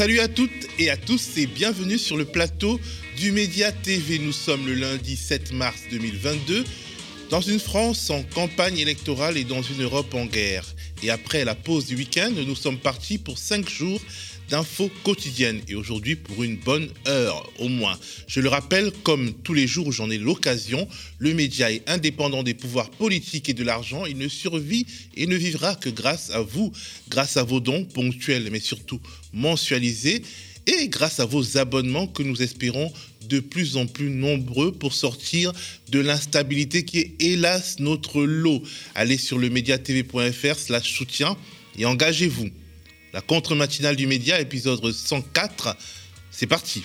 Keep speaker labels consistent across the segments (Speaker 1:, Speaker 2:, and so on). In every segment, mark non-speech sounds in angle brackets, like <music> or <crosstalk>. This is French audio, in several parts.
Speaker 1: Salut à toutes et à tous et bienvenue sur le plateau du Média TV. Nous sommes le lundi 7 mars 2022 dans une France en campagne électorale et dans une Europe en guerre. Et après la pause du week-end, nous sommes partis pour cinq jours d'infos quotidiennes et aujourd'hui pour une bonne heure au moins. Je le rappelle, comme tous les jours où j'en ai l'occasion, le média est indépendant des pouvoirs politiques et de l'argent. Il ne survit et ne vivra que grâce à vous, grâce à vos dons ponctuels mais surtout mensualisés et grâce à vos abonnements que nous espérons de plus en plus nombreux pour sortir de l'instabilité qui est hélas notre lot. Allez sur le mediatv.fr slash soutien et engagez-vous. La contre-matinale du média, épisode 104. C'est parti.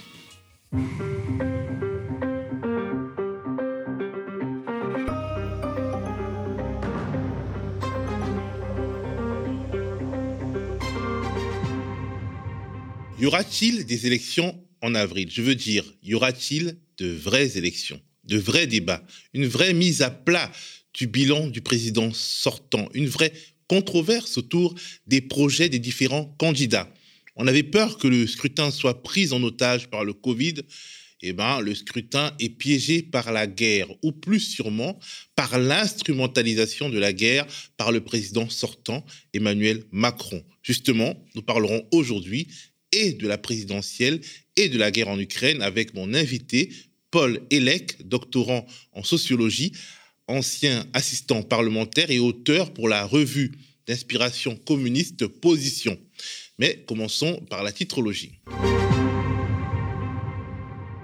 Speaker 1: Y aura-t-il des élections en avril? Je veux dire, y aura-t-il de vraies élections, de vrais débats, une vraie mise à plat du bilan du président sortant, une vraie controverse autour des projets des différents candidats? On avait peur que le scrutin soit pris en otage par le Covid. Eh ben, le scrutin est piégé par la guerre, ou plus sûrement par l'instrumentalisation de la guerre par le président sortant, Emmanuel Macron. Justement, nous parlerons aujourd'hui et de la présidentielle et de la guerre en Ukraine avec mon invité, Paul Elec, doctorant en sociologie, ancien assistant parlementaire et auteur pour la revue d'inspiration communiste Position. Mais commençons par la titrologie.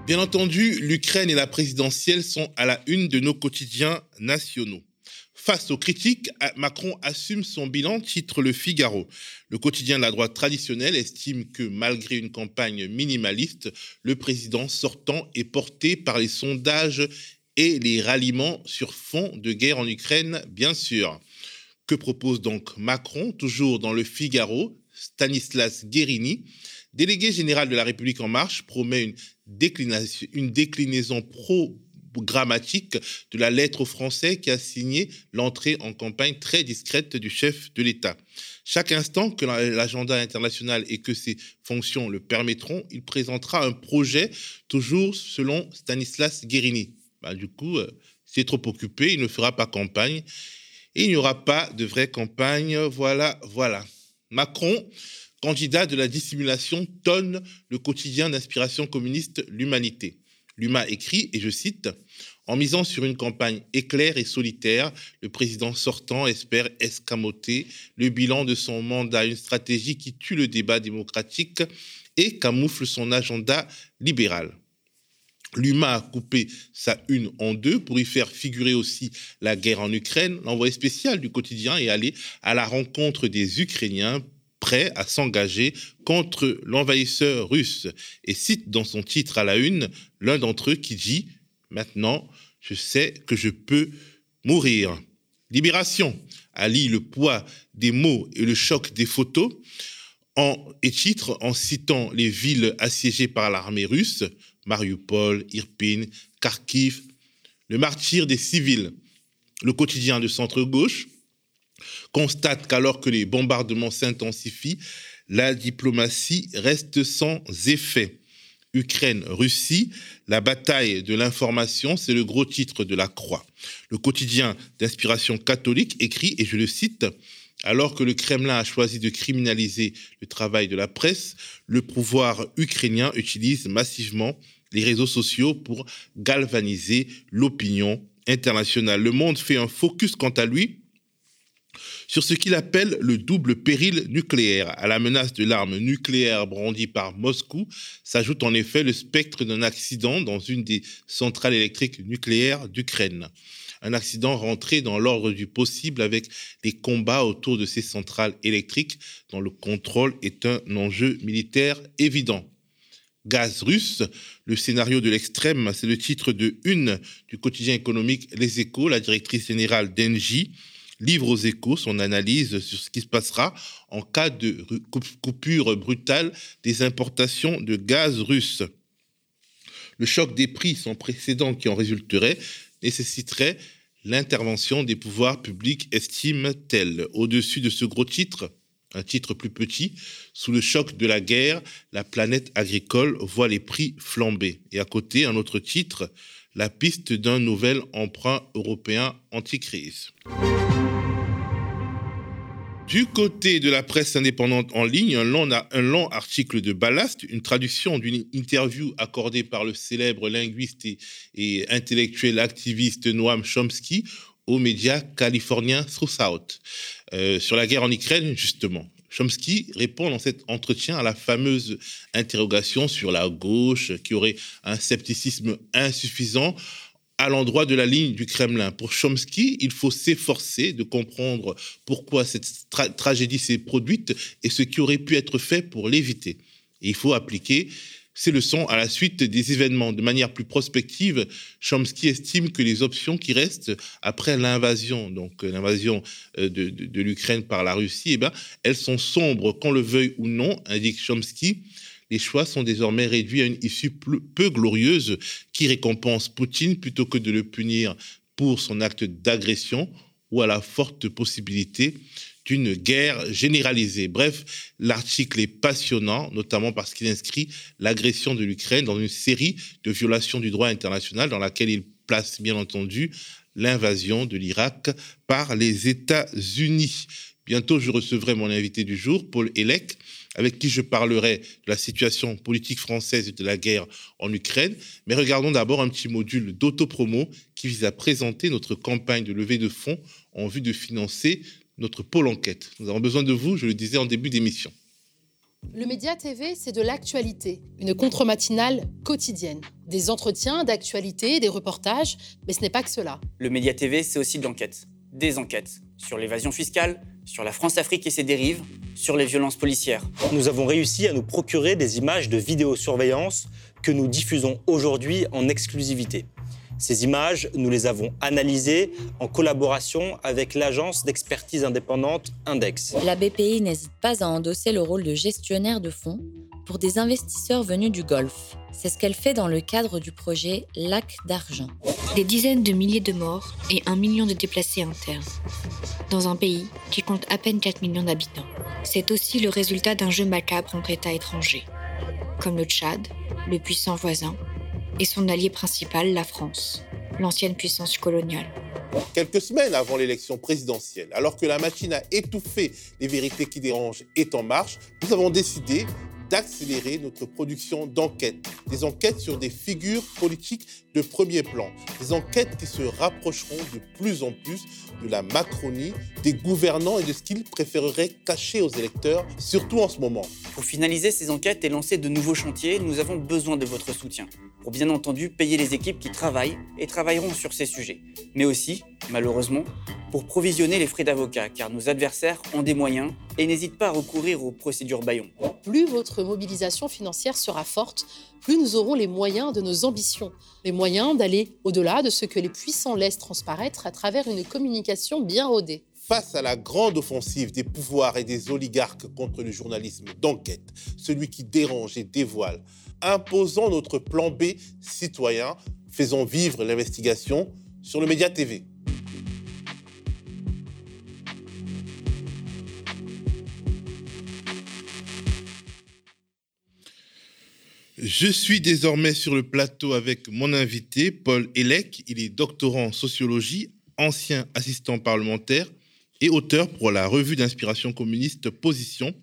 Speaker 1: Bien entendu, l'Ukraine et la présidentielle sont à la une de nos quotidiens nationaux. Face aux critiques, Macron assume son bilan, titre Le Figaro. Le quotidien de la droite traditionnelle estime que malgré une campagne minimaliste, le président sortant est porté par les sondages et les ralliements sur fond de guerre en Ukraine, bien sûr. Que propose donc Macron Toujours dans le Figaro, Stanislas Guérini, délégué général de la République en marche, promet une déclinaison, une déclinaison programmatique de la lettre aux Français qui a signé l'entrée en campagne très discrète du chef de l'État. Chaque instant que l'agenda international et que ses fonctions le permettront, il présentera un projet toujours selon Stanislas Guérini. Bah, du coup, euh, c'est trop occupé, il ne fera pas campagne. Il n'y aura pas de vraie campagne. Voilà, voilà. Macron, candidat de la dissimulation, tonne le quotidien d'inspiration communiste L'Humanité. L'Huma écrit, et je cite, En misant sur une campagne éclair et solitaire, le président sortant espère escamoter le bilan de son mandat, une stratégie qui tue le débat démocratique et camoufle son agenda libéral. L'UMA a coupé sa une en deux pour y faire figurer aussi la guerre en Ukraine. L'envoyé spécial du quotidien est allé à la rencontre des Ukrainiens prêts à s'engager contre l'envahisseur russe et cite dans son titre à la une l'un d'entre eux qui dit Maintenant, je sais que je peux mourir. Libération allie le poids des mots et le choc des photos en, et titre en citant les villes assiégées par l'armée russe Mariupol, Irpin, Kharkiv, le martyr des civils. Le quotidien de centre-gauche constate qu'alors que les bombardements s'intensifient, la diplomatie reste sans effet. Ukraine-Russie, la bataille de l'information, c'est le gros titre de la Croix. Le quotidien d'inspiration catholique écrit, et je le cite, alors que le Kremlin a choisi de criminaliser le travail de la presse, le pouvoir ukrainien utilise massivement les réseaux sociaux pour galvaniser l'opinion internationale. Le monde fait un focus quant à lui sur ce qu'il appelle le double péril nucléaire. À la menace de l'arme nucléaire brandie par Moscou s'ajoute en effet le spectre d'un accident dans une des centrales électriques nucléaires d'Ukraine un accident rentré dans l'ordre du possible avec les combats autour de ces centrales électriques dont le contrôle est un enjeu militaire évident. Gaz russe, le scénario de l'extrême, c'est le titre de une du quotidien économique Les Échos. La directrice générale d'Engie livre aux Échos son analyse sur ce qui se passera en cas de coupure brutale des importations de gaz russe. Le choc des prix sans précédent qui en résulterait nécessiterait l'intervention des pouvoirs publics, estime-t-elle. Au-dessus de ce gros titre, Un titre plus petit, sous le choc de la guerre, la planète agricole voit les prix flamber. Et à côté, un autre titre, la piste d'un nouvel emprunt européen anti-crise. Du côté de la presse indépendante en ligne, un long, un long article de Ballast, une traduction d'une interview accordée par le célèbre linguiste et, intellectuel activiste Noam Chomsky aux médias californiens Throughout, euh, sur la guerre en Ukraine, justement. Chomsky répond dans cet entretien à la fameuse interrogation sur la gauche qui aurait un scepticisme insuffisant à l'endroit de la ligne du Kremlin. Pour Chomsky, il faut s'efforcer de comprendre pourquoi cette tragédie s'est produite et ce qui aurait pu être fait pour l'éviter. il faut appliquer ces leçons à la suite des événements. De manière plus prospective, Chomsky estime que les options qui restent après l'invasion, donc euh, l'invasion euh, de, l'Ukraine par la Russie, eh ben, elles sont sombres, qu'on le veuille ou non, indique Chomsky. Les choix sont désormais réduits à une issue peu glorieuse qui récompense Poutine plutôt que de le punir pour son acte d'agression ou à la forte possibilité d'une guerre généralisée. Bref, l'article est passionnant, notamment parce qu'il inscrit l'agression de l'Ukraine dans une série de violations du droit international dans laquelle il place bien entendu l'invasion de l'Irak par les États-Unis. Bientôt, je recevrai mon invité du jour, Paul Elec, avec qui je parlerai de la situation politique française et de la guerre en Ukraine. Mais regardons d'abord un petit module d'autopromo qui vise à présenter notre campagne de levée de fonds en vue de financer notre pôle enquête. Nous avons besoin de vous, je le disais en début d'émission.
Speaker 2: Le Média TV, c'est de l'actualité, une contre-matinale quotidienne. Des entretiens d'actualité, des reportages, mais ce n'est pas que cela.
Speaker 3: Le Média TV, c'est aussi de l'enquête. Des enquêtes sur l'évasion fiscale, sur la France-Afrique et ses dérives, sur les violences policières.
Speaker 4: Nous avons réussi à nous procurer des images de vidéosurveillance que nous diffusons aujourd'hui en exclusivité. Ces images, nous les avons analysées en collaboration avec l'agence d'expertise indépendante Index.
Speaker 5: La BPI n'hésite pas à endosser le rôle de gestionnaire de fonds pour des investisseurs venus du Golfe. C'est ce qu'elle fait dans le cadre du projet Lac d'argent.
Speaker 6: Des dizaines de milliers de morts et un million de déplacés internes, dans un pays qui compte à peine 4 millions d'habitants. C'est aussi le résultat d'un jeu macabre entre États étrangers, comme le Tchad, le puissant voisin, et son allié principal, la France, l'ancienne puissance coloniale.
Speaker 1: Quelques semaines avant l'élection présidentielle, alors que la machine à étouffer les vérités qui dérangent est en marche, nous avons décidé d'accélérer notre production d'enquêtes. Des enquêtes sur des figures politiques de premier plan. Des enquêtes qui se rapprocheront de plus en plus de la Macronie, des gouvernants et de ce qu'ils préféreraient cacher aux électeurs, surtout en ce moment.
Speaker 3: Pour finaliser ces enquêtes et lancer de nouveaux chantiers, nous avons besoin de votre soutien. Pour bien entendu payer les équipes qui travaillent et travailleront sur ces sujets. Mais aussi, malheureusement, pour provisionner les frais d'avocat, car nos adversaires ont des moyens et n'hésitent pas à recourir aux procédures Bayon.
Speaker 2: Plus votre mobilisation financière sera forte, plus nous aurons les moyens de nos ambitions, les moyens d'aller au-delà de ce que les puissants laissent transparaître à travers une communication bien rodée.
Speaker 1: Face à la grande offensive des pouvoirs et des oligarques contre le journalisme d'enquête, celui qui dérange et dévoile, imposons notre plan B citoyen, faisons vivre l'investigation sur le Média TV. Je suis désormais sur le plateau avec mon invité, Paul Elec. Il est doctorant en sociologie, ancien assistant parlementaire et auteur pour la revue d'inspiration communiste Position,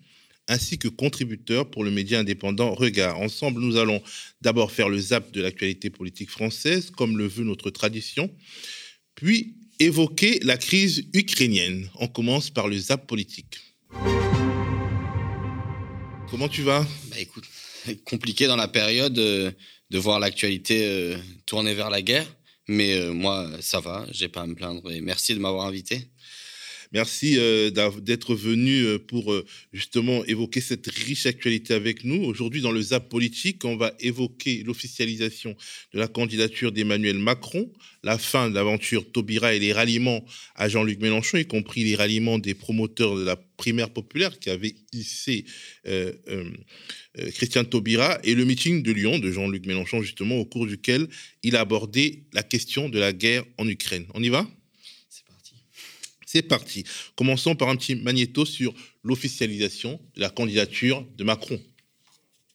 Speaker 1: ainsi que contributeur pour le média indépendant Regard. Ensemble, nous allons d'abord faire le zap de l'actualité politique française, comme le veut notre tradition, puis évoquer la crise ukrainienne. On commence par le zap politique. Comment tu vas?
Speaker 7: Bah écoute, <laughs> compliqué dans la période euh, de voir l'actualité euh, tourner vers la guerre. Mais euh, moi, ça va, j'ai pas à me plaindre. Et merci de m'avoir invité.
Speaker 1: Merci d'être venu pour justement évoquer cette riche actualité avec nous. Aujourd'hui, dans le ZAP politique, on va évoquer l'officialisation de la candidature d'Emmanuel Macron, la fin de l'aventure Taubira et les ralliements à Jean-Luc Mélenchon, y compris les ralliements des promoteurs de la primaire populaire qui avait hissé euh, euh, euh, Christian Taubira et le meeting de Lyon de Jean-Luc Mélenchon, justement, au cours duquel il a abordé la question de la guerre en Ukraine. On y va?
Speaker 7: C'est parti.
Speaker 1: Commençons par un petit magnéto sur l'officialisation de la candidature de Macron.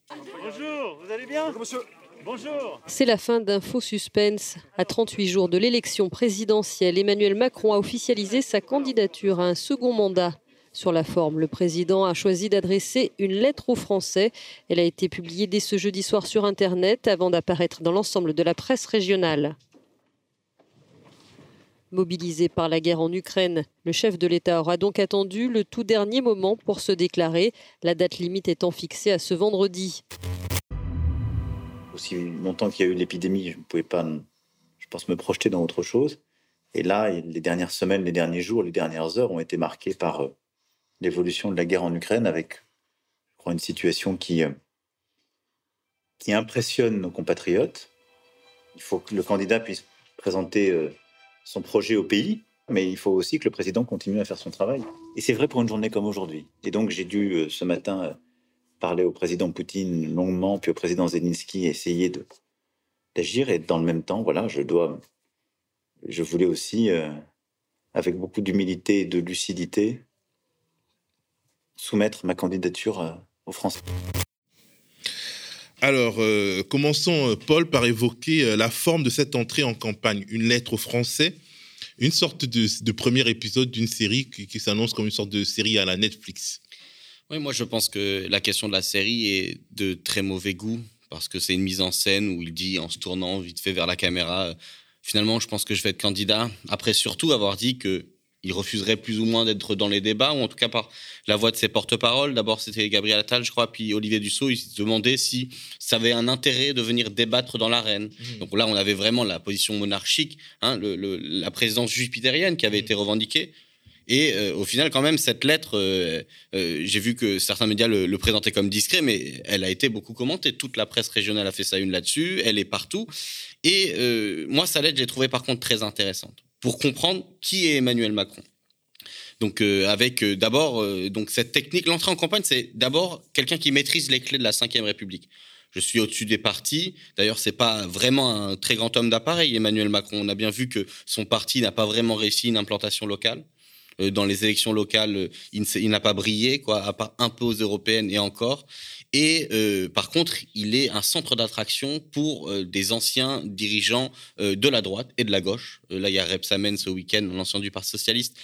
Speaker 8: Bonjour, vous allez bien Bonjour. Bonjour.
Speaker 9: C'est la fin d'un faux suspense. À 38 jours de l'élection présidentielle, Emmanuel Macron a officialisé sa candidature à un second mandat. Sur la forme, le président a choisi d'adresser une lettre aux Français. Elle a été publiée dès ce jeudi soir sur Internet avant d'apparaître dans l'ensemble de la presse régionale. Mobilisé par la guerre en Ukraine, le chef de l'État aura donc attendu le tout dernier moment pour se déclarer, la date limite étant fixée à ce vendredi.
Speaker 10: Aussi longtemps qu'il y a eu l'épidémie, je ne pouvais pas, je pense, me projeter dans autre chose. Et là, les dernières semaines, les derniers jours, les dernières heures ont été marquées par euh, l'évolution de la guerre en Ukraine avec, je crois, une situation qui, euh, qui impressionne nos compatriotes. Il faut que le candidat puisse présenter euh, son projet au pays, mais il faut aussi que le président continue à faire son travail. Et c'est vrai pour une journée comme aujourd'hui. Et donc j'ai dû euh, ce matin parler au président Poutine longuement, puis au président Zelensky, essayer d'agir. Et dans le même temps, voilà, je dois, je voulais aussi, avec beaucoup d'humilité et de lucidité, soumettre ma candidature euh, aux Français.
Speaker 1: Alors, euh, commençons, euh, Paul, par évoquer la forme de cette entrée en campagne. Une lettre aux Français, une sorte de, premier épisode d'une série qui, s'annonce comme une sorte de série à la Netflix.
Speaker 7: Oui, moi je pense que la question de la série est de très mauvais goût, parce que c'est une mise en scène où il dit en se tournant vite fait vers la caméra, finalement je pense que je vais être candidat. Après surtout avoir dit que il refuserait plus ou moins d'être dans les débats, ou en tout cas par la voix de ses porte-paroles. D'abord, c'était Gabriel Attal, je crois, puis Olivier Dussault. Il se demandait si ça avait un intérêt de venir débattre dans l'arène. Mmh. Donc là, on avait vraiment la position monarchique, hein, la présidence jupitérienne qui avait mmh. été revendiquée. Et euh, au final, quand même, cette lettre, euh, euh, j'ai vu que certains médias le, le, présentaient comme discret, mais elle a été beaucoup commentée. Toute la presse régionale a fait sa une là-dessus. Elle est partout. Et moi, sa lettre, j'ai trouvé par contre très intéressante pour comprendre qui est Emmanuel Macron. Donc euh, avec euh, d'abord euh, donc cette technique, l'entrée en campagne, c'est d'abord quelqu'un qui maîtrise les clés de la Ve République. Je suis au-dessus des partis. D'ailleurs, c'est pas vraiment un très grand homme d'appareil, Emmanuel Macron. On a bien vu que son parti n'a pas vraiment réussi une implantation locale. Dans les élections locales, il n'a pas brillé, quoi, à part un peu aux européennes et encore. Et euh, par contre, il est un centre d'attraction pour euh, des anciens dirigeants euh, de la droite et de la gauche. là, il y a Repsamen ce week-end, l'ancien du Parti socialiste,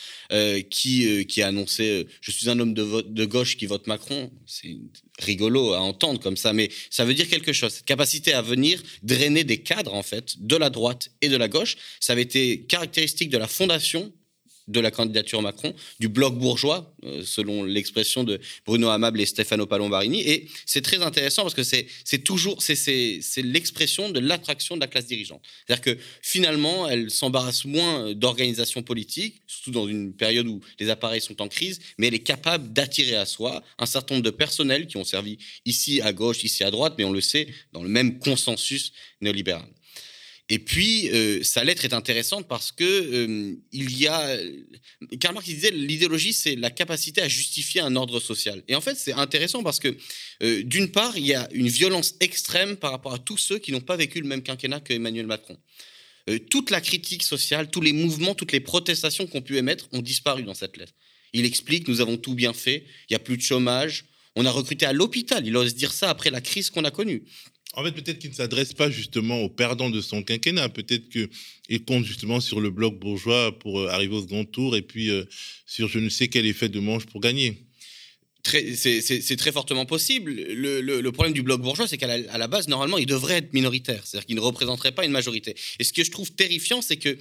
Speaker 7: qui, qui a annoncé Je suis un homme de, de gauche qui vote Macron. C'est rigolo à entendre comme ça, mais ça veut dire quelque chose. Cette capacité à venir drainer des cadres, en fait, de la droite et de la gauche, ça avait été caractéristique de la fondation de la candidature Macron, du bloc bourgeois, euh, selon l'expression de Bruno Amable et Stefano Palombarini. Et c'est très intéressant parce que c'est toujours c'est l'expression de l'attraction de la classe dirigeante. C'est-à-dire que finalement, elle s'embarrasse moins d'organisation politique, surtout dans une période où les appareils sont en crise, mais elle est capable d'attirer à soi un certain nombre de personnels qui ont servi ici à gauche, ici à droite, mais on le sait, dans le même consensus néolibéral. Et puis, euh, sa lettre est intéressante parce que euh, il y a. Karl Marx disait l'idéologie, c'est la capacité à justifier un ordre social. Et en fait, c'est intéressant parce que, euh, d'une part, il y a une violence extrême par rapport à tous ceux qui n'ont pas vécu le même quinquennat que Emmanuel Macron. toute la critique sociale, tous les mouvements, toutes les protestations qu'on pu émettre ont disparu dans cette lettre. Il explique nous avons tout bien fait, il n'y a plus de chômage, on a recruté à l'hôpital. Il ose dire ça après la crise qu'on a connue.
Speaker 1: En fait, peut-être qu'il ne s'adresse pas justement aux perdants de son quinquennat. Peut-être qu'il compte justement sur le bloc bourgeois pour euh, arriver au second tour et puis euh, sur je ne sais quel effet de manche pour gagner.
Speaker 7: C'est très fortement possible. Le, problème du bloc bourgeois, c'est qu'à la, base, normalement, il devrait être minoritaire, c'est-à-dire qu'il ne représenterait pas une majorité. Et ce que je trouve terrifiant, c'est qu'il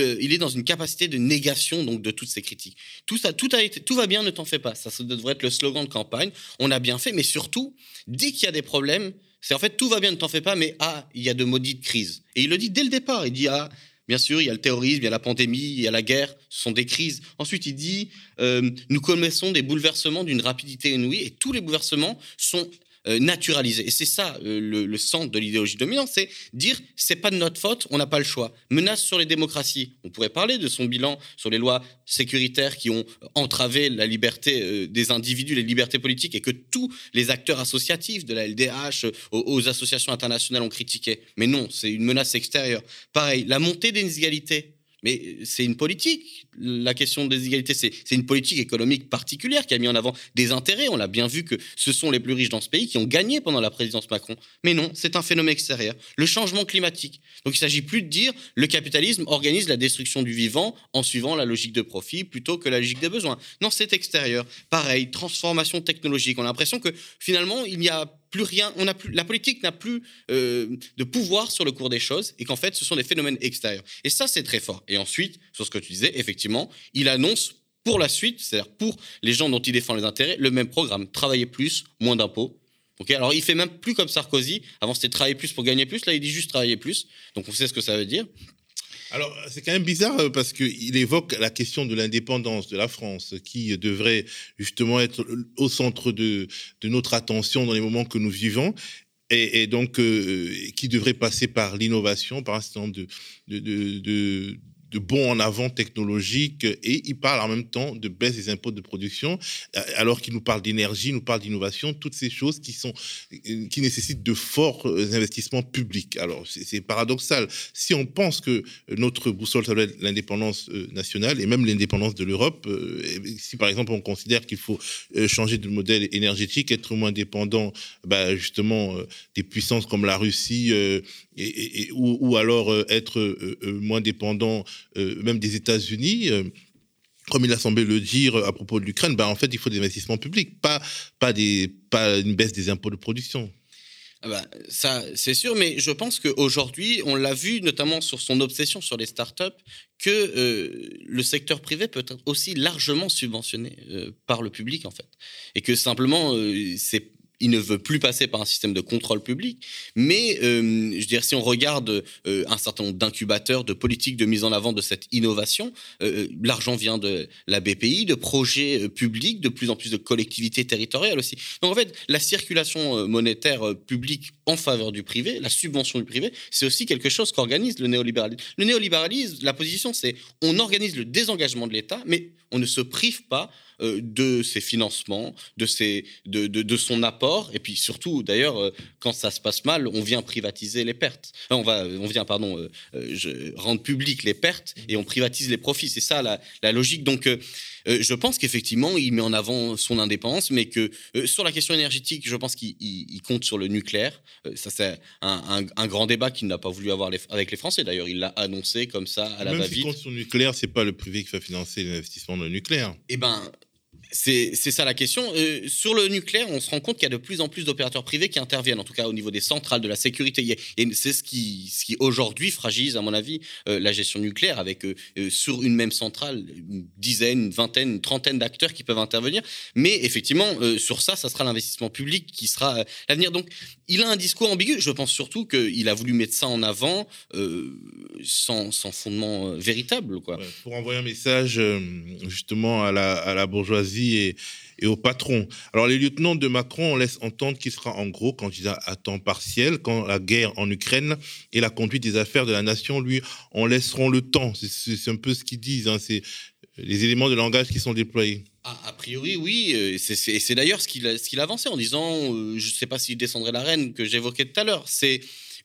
Speaker 7: euh, il est dans une capacité de négation donc de toutes ces critiques. Tout ça, tout a été, tout va bien, ne t'en fais pas. Ça, ça devrait être le slogan de campagne. On a bien fait, mais surtout, dès qu'il y a des problèmes, c'est en fait tout va bien, ne t'en fais pas, mais ah, il y a de maudites crises. Et il le dit dès le départ. Il dit ah, bien sûr, il y a le terrorisme, il y a la pandémie, il y a la guerre, ce sont des crises. Ensuite, il dit euh, nous connaissons des bouleversements d'une rapidité inouïe et tous les bouleversements sont euh, naturaliser. Et c'est ça euh, le, centre de l'idéologie dominante, c'est dire c'est pas de notre faute, on n'a pas le choix. Menace sur les démocraties. On pourrait parler de son bilan sur les lois sécuritaires qui ont entravé la liberté euh, des individus, les libertés politiques, et que tous les acteurs associatifs de la LDH aux, associations internationales ont critiqué. Mais non, c'est une menace extérieure. Pareil, la montée des inégalités Mais c'est une politique. La question des inégalités, c'est une politique économique particulière qui a mis en avant des intérêts. On l'a bien vu que ce sont les plus riches dans ce pays qui ont gagné pendant la présidence Macron. Mais non, c'est un phénomène extérieur. Le changement climatique. Donc il ne s'agit plus de dire le capitalisme organise la destruction du vivant en suivant la logique de profit plutôt que la logique des besoins. Non, c'est extérieur. Pareil, transformation technologique. On a l'impression que finalement, il n'y a plus rien, on a plus, la politique n'a plus euh, de pouvoir sur le cours des choses et qu'en fait, ce sont des phénomènes extérieurs. Et ça, c'est très fort. Et ensuite, sur ce que tu disais, effectivement, il annonce pour la suite, c'est-à-dire pour les gens dont il défend les intérêts, le même programme travailler plus, moins d'impôts. Okay Alors, il fait même plus comme Sarkozy. Avant, c'était travailler plus pour gagner plus. Là, il dit juste travailler plus. Donc, on sait ce que ça veut dire.
Speaker 1: Alors, c'est quand même bizarre euh, parce qu'il évoque la question de l'indépendance de la France, qui devrait justement être au centre de, notre attention dans les moments que nous vivons. Et, donc, euh, qui devrait passer par l'innovation, par un certain nombre de, de, de de bons en avant technologiques et il parle en même temps de baisse des impôts de production, euh, alors qu'il nous parle d'énergie, nous parle d'innovation, toutes ces choses qui sont euh, qui nécessitent de forts euh, investissements publics. Alors c'est paradoxal. Si on pense que notre boussole ça doit être l'indépendance nationale et même l'indépendance de l'Europe, si par exemple on considère qu'il faut changer de modèle énergétique, être moins dépendant, bah, justement des puissances comme la Russie et, ou, alors être moins dépendant euh, même des États-Unis euh, comme il a semblé le dire à propos de l'Ukraine, bah, en fait, il faut des investissements publics, pas, pas, des, pas une baisse des impôts de production.
Speaker 7: Ah bah, ça, c'est sûr, mais je pense qu'aujourd'hui, on l'a vu notamment sur son obsession sur les startups, que euh, le secteur privé peut être aussi largement subventionné par le public, en fait. Et que simplement, c'est il ne veut plus passer par un système de contrôle public. Mais euh, je veux si on regarde euh, un certain nombre d'incubateurs, de politiques de mise en avant de cette innovation, euh, l'argent vient de la BPI, de projets publics, de plus en plus de collectivités territoriales aussi. Donc en fait, la circulation monétaire publique en faveur du privé, la subvention du privé, c'est aussi quelque chose qu'organise le néolibéralisme. Le néolibéralisme, la position, c'est on organise le désengagement de l'État, mais on ne se prive pas euh, de ses financements, de, ses, de, de, son apport, et puis surtout, d'ailleurs, euh, quand ça se passe mal, on vient privatiser les pertes. on, va, on vient, pardon, euh, rendre public les pertes et on privatise les profits. C'est ça la, la, logique. Donc, je pense qu'effectivement, il met en avant son indépendance, mais que sur la question énergétique, je pense qu'il compte sur le nucléaire. ça, c'est un, un, grand débat qu'il n'a pas voulu avoir avec les Français. D'ailleurs, il l'a annoncé comme ça à la va-vite.
Speaker 1: Même compte sur le nucléaire, c'est pas le privé qui va financer l'investissement dans le nucléaire.
Speaker 7: Eh ben, c'est ça la question. Euh, sur le nucléaire, on se rend compte qu'il y a de plus en plus d'opérateurs privés qui interviennent, en tout cas au niveau des centrales, de la sécurité. Et c'est ce qui, ce qui aujourd'hui fragilise, à mon avis, euh, la gestion nucléaire, avec euh, sur une même centrale une dizaine, une vingtaine, une trentaine d'acteurs qui peuvent intervenir. Mais effectivement, sur ça, ça sera l'investissement public qui sera l'avenir. Donc, il a un discours ambigu. Je pense surtout qu'il a voulu mettre ça en avant sans, sans, fondement véritable. Quoi.
Speaker 1: pour envoyer un message justement à la, à la bourgeoisie et, au patron. Alors les lieutenants de Macron, on laisse entendre qu'il sera en gros candidat à temps partiel quand la guerre en Ukraine et la conduite des affaires de la nation, lui, on laisseront le temps. C'est un peu ce qu'ils disent. Hein. C'est les éléments de langage qui sont déployés.
Speaker 7: A priori, oui. C'est d'ailleurs ce qu'il avançait en disant, euh, je ne sais pas s'il descendrait la reine que j'évoquais tout à l'heure.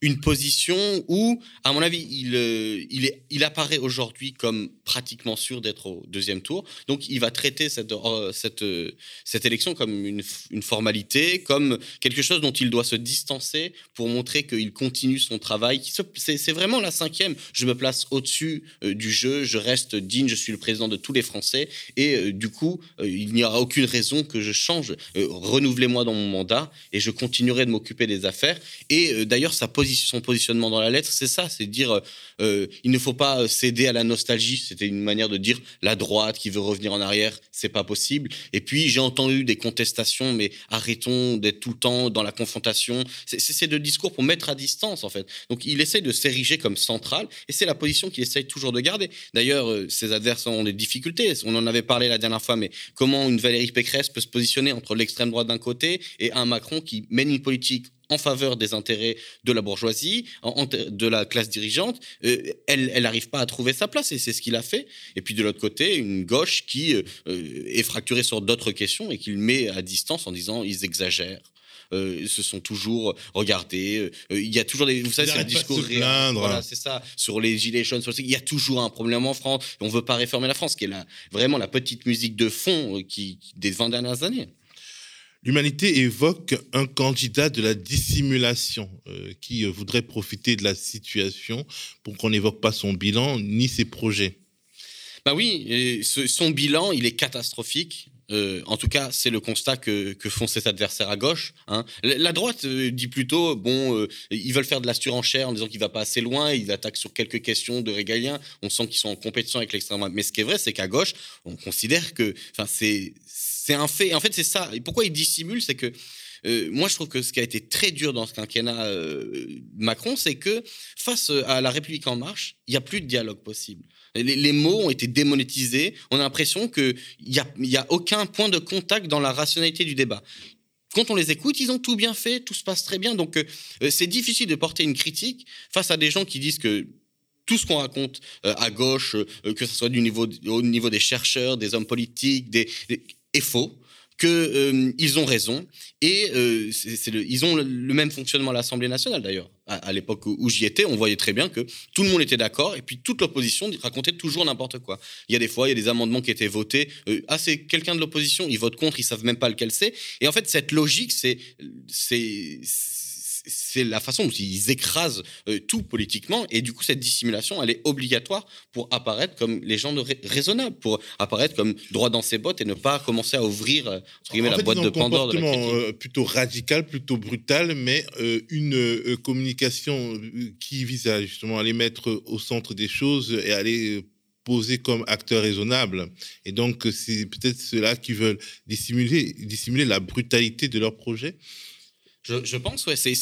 Speaker 7: Une position où, à mon avis, il, euh, il, apparaît aujourd'hui comme pratiquement sûr d'être au deuxième tour. Donc, il va traiter cette, euh, cette, euh, cette élection comme une, une, formalité, comme quelque chose dont il doit se distancer pour montrer qu'il continue son travail. C'est vraiment la cinquième. Je me place au-dessus du jeu, je reste digne, je suis le président de tous les Français. Et du coup, il n'y aura aucune raison que je change. Renouvelez-moi dans mon mandat et je continuerai de m'occuper des affaires. Et d'ailleurs, sa position son positionnement dans la lettre, c'est ça, c'est dire euh, euh, il ne faut pas céder à la nostalgie. C'était une manière de dire la droite qui veut revenir en arrière, c'est pas possible. Et puis j'ai entendu des contestations, mais arrêtons d'être tout le temps dans la confrontation. C'est de discours pour mettre à distance en fait. Donc il essaye de s'ériger comme central, et c'est la position qu'il essaye toujours de garder. D'ailleurs, euh, ses adversaires ont des difficultés. On en avait parlé la dernière fois, mais comment une Valérie Pécresse peut se positionner entre l'extrême droite d'un côté et un Macron qui mène une politique en faveur des intérêts de la bourgeoisie, de la classe dirigeante, euh, elle n'arrive pas à trouver sa place et c'est ce qu'il a fait. Et puis de l'autre côté, une gauche qui euh, est fracturée sur d'autres questions et qu'il met à distance en disant ils exagèrent. se sont toujours regardés. il y a toujours des, vous savez, c'est un discours
Speaker 1: Voilà,
Speaker 7: c'est ça. Sur les gilets jaunes, sur il y a toujours un problème en France. On veut pas réformer la France, qui est la, vraiment la petite musique de fond qui, des 20 dernières années.
Speaker 1: L'humanité évoque un candidat de la dissimulation qui voudrait profiter de la situation pour qu'on n'évoque pas son bilan ni ses projets.
Speaker 7: Bah oui, son bilan, il est catastrophique. Euh, en tout cas, c'est le constat que, font ses adversaires à gauche. Hein. La droite euh, dit plutôt, bon, euh, ils veulent faire de la surenchère en disant qu'il va pas assez loin, ils attaquent sur quelques questions de régalien, on sent qu'ils sont en compétition avec l'extrême droite. Mais ce qui est vrai, c'est qu'à gauche, on considère que, c'est un fait. En fait, c'est ça. Pourquoi ils dissimulent, c'est que moi, je trouve que ce qui a été très dur dans ce quinquennat Macron, c'est que face à la République en marche, il n'y a plus de dialogue possible. Les, mots ont été démonétisés. On a l'impression qu'il n'y a, y a aucun point de contact dans la rationalité du débat quand on les écoute, ils ont tout bien fait, tout se passe très bien. Donc, euh, euh, c'est difficile de porter une critique face à des gens qui disent que tout ce qu'on raconte euh, à gauche, que ce soit du niveau, au niveau des chercheurs, des hommes politiques, des, faux qu'ils euh, ont raison et euh, ils ont le, même fonctionnement à l'Assemblée nationale d'ailleurs. À, l'époque où, j'y étais, on voyait très bien que tout le monde était d'accord et puis toute l'opposition racontait toujours n'importe quoi. Il y a des fois, il y a des amendements qui étaient votés. Euh, ah, c'est quelqu'un de l'opposition, ils votent contre, ils savent même pas lequel c'est. Et en fait, cette logique, c'est c'est la façon dont ils écrasent euh, tout politiquement. Et du coup, cette dissimulation, elle est obligatoire pour apparaître comme les gens raisonnables, pour apparaître comme droit dans ses bottes et ne pas commencer à ouvrir euh, la boîte de Pandore.
Speaker 1: De euh, plutôt radical, plutôt brutal, mais une communication qui vise à justement à les mettre au centre des choses et à les poser comme acteurs raisonnables. Et donc, c'est peut-être ceux-là qui veulent dissimuler, dissimuler la brutalité de leur projet.
Speaker 7: Je, pense, ouais, c'est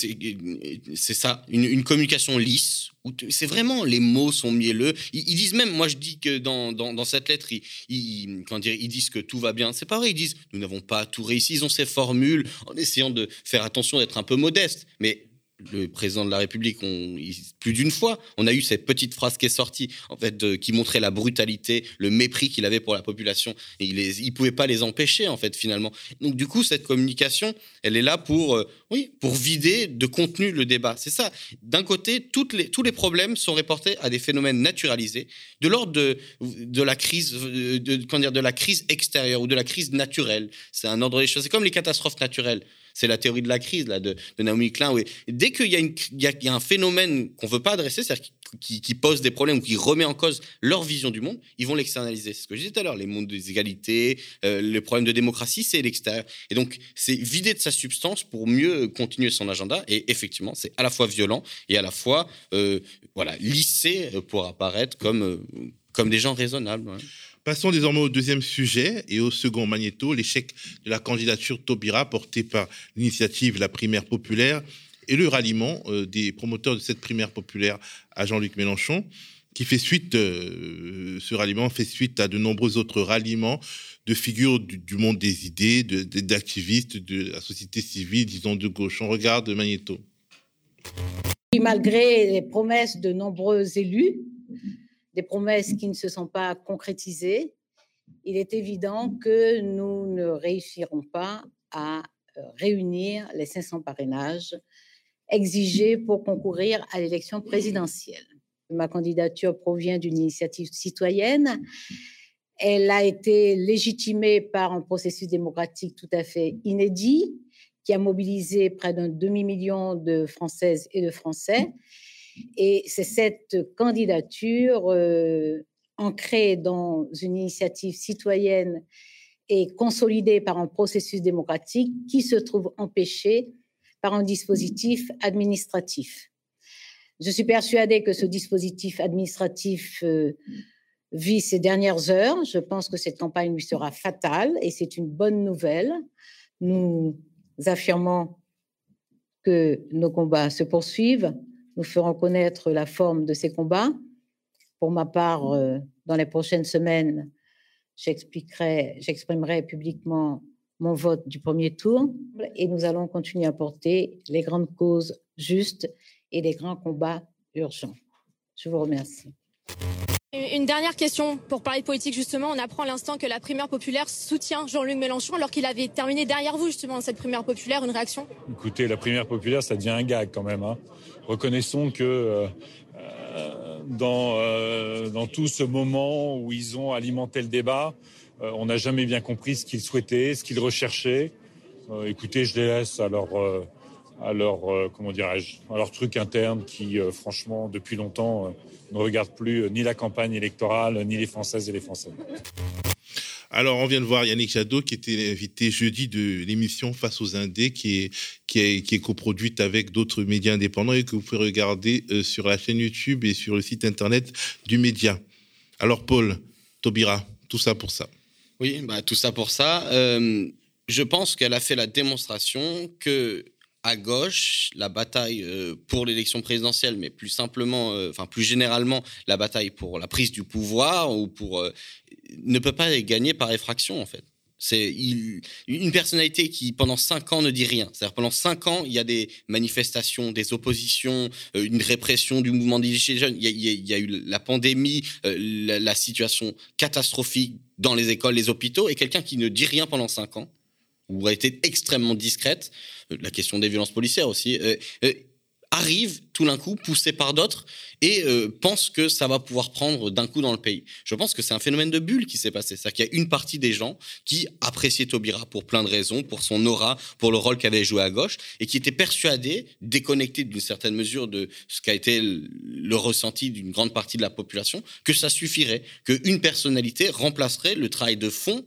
Speaker 7: ça, une, communication lisse. C'est vraiment, les mots sont mielleux. Ils, disent même, moi je dis que dans, cette lettre, ils, dire, ils disent que tout va bien. C'est pareil, ils disent, nous n'avons pas tout réussi. Ils ont ces formules en essayant de faire attention d'être un peu modeste. Mais le président de la République, plus d'une fois, on a eu cette petite phrase qui est sortie, en fait, qui montrait la brutalité, le mépris qu'il avait pour la population. Et il ne pouvait pas les empêcher, en fait, finalement. Donc, du coup, cette communication, elle est là pour, euh, oui, pour vider de contenu le débat. C'est ça. D'un côté, tous les problèmes sont reportés à des phénomènes naturalisés, de l'ordre de, la crise, de, dire, de la crise extérieure ou de la crise naturelle. C'est un ordre des choses. C'est comme les catastrophes naturelles. C'est la théorie de la crise là, de, Naomi Klein. Oui. Dès qu'il y, y, a un phénomène qu'on ne veut pas adresser, c'est-à-dire qui, pose des problèmes ou qui remet en cause leur vision du monde, ils vont l'externaliser. C'est ce que je disais tout à l'heure, les mondes des égalités, euh, les problèmes de démocratie, c'est l'extérieur. Et donc, c'est vider de sa substance pour mieux continuer son agenda. Et effectivement, c'est à la fois violent et à la fois euh, voilà, lissé pour apparaître comme, euh, comme des gens raisonnables.
Speaker 1: Passons désormais au deuxième sujet et au second magnéto, l'échec de la candidature Taubira portée par l'initiative La Primaire Populaire et le ralliement euh, des promoteurs de cette primaire populaire à Jean-Luc Mélenchon, qui fait suite, euh, ralliement fait suite à de nombreux autres ralliements de figures du, monde des idées, d'activistes, de, la société civile, disons de gauche. On regarde Magnéto.
Speaker 11: Malgré les promesses de nombreux élus, des promesses qui ne se sont pas concrétisées, il est évident que nous ne réussirons pas à euh, réunir les 500 parrainages exigés pour concourir à l'élection présidentielle. Ma candidature provient d'une initiative citoyenne. Elle a été légitimée par un processus démocratique tout à fait inédit qui a mobilisé près d'un demi-million de Françaises et de Français et c'est cette candidature euh, ancrée dans une initiative citoyenne et consolidée par un processus démocratique qui se trouve empêchée par un dispositif administratif. Je suis persuadée que ce dispositif administratif euh, vit ses dernières heures. Je pense que cette campagne lui sera fatale et c'est une bonne nouvelle. Nous affirmons que nos combats se poursuivent nous ferons connaître la forme de ces combats. Pour ma part, euh, dans les prochaines semaines, j'expliquerai, j'exprimerai publiquement mon vote du premier tour et nous allons continuer à porter les grandes causes justes et les grands combats urgents. Je vous remercie.
Speaker 12: Une dernière question pour parler de politique justement. On apprend à l'instant que la primaire populaire soutient Jean-Luc Mélenchon alors qu'il avait terminé derrière vous justement cette primaire populaire. Une réaction?
Speaker 13: Écoutez, la primaire populaire, ça devient un gag quand même. Hein. Reconnaissons que euh, euh, dans, euh, dans tout ce moment où ils ont alimenté le débat, on n'a jamais bien compris ce qu'ils souhaitaient, ce qu'ils recherchaient. écoutez, je les laisse leur, à leur comment dirais-je, à leur truc interne qui, franchement, depuis longtemps ne regarde plus euh, ni la campagne électorale, ni les Françaises et les Français.
Speaker 1: Alors, on vient de voir Yannick Jadot, qui était invité jeudi de l'émission Face aux Indés, qui est, qui est, qui est coproduite avec d'autres médias indépendants et que vous pouvez regarder euh, sur la chaîne YouTube et sur le site internet du média. Alors, Paul, Taubira, tout ça pour ça.
Speaker 7: Oui, bah, tout ça pour ça. Euh, je pense qu'elle a fait la démonstration que à gauche, la bataille euh, pour l'élection présidentielle, mais plus simplement, euh, enfin plus généralement, la bataille pour la prise du pouvoir ou pour euh, ne peut pas gagner par effraction en fait. C'est une personnalité qui pendant cinq ans ne dit rien. C'est-à-dire pendant cinq ans, il y a des manifestations, des oppositions, une répression du mouvement des jeunes. Il y, a, eu la pandémie, la, la situation catastrophique dans les écoles, les hôpitaux, et quelqu'un qui ne dit rien pendant cinq ans ou a été extrêmement discrète, la question des violences policières aussi, euh, euh, arrive tout d'un coup, poussé par d'autres, et pense que ça va pouvoir prendre d'un coup dans le pays. Je pense que c'est un phénomène de bulle qui s'est passé. C'est-à-dire qu'il y a une partie des gens qui appréciaient Taubira pour plein de raisons, pour son aura, pour le rôle qu'avait joué à gauche, et qui étaient persuadés, déconnectés d'une certaine mesure de ce qu'a été le ressenti d'une grande partie de la population, que ça suffirait, qu'une personnalité remplacerait le travail de fond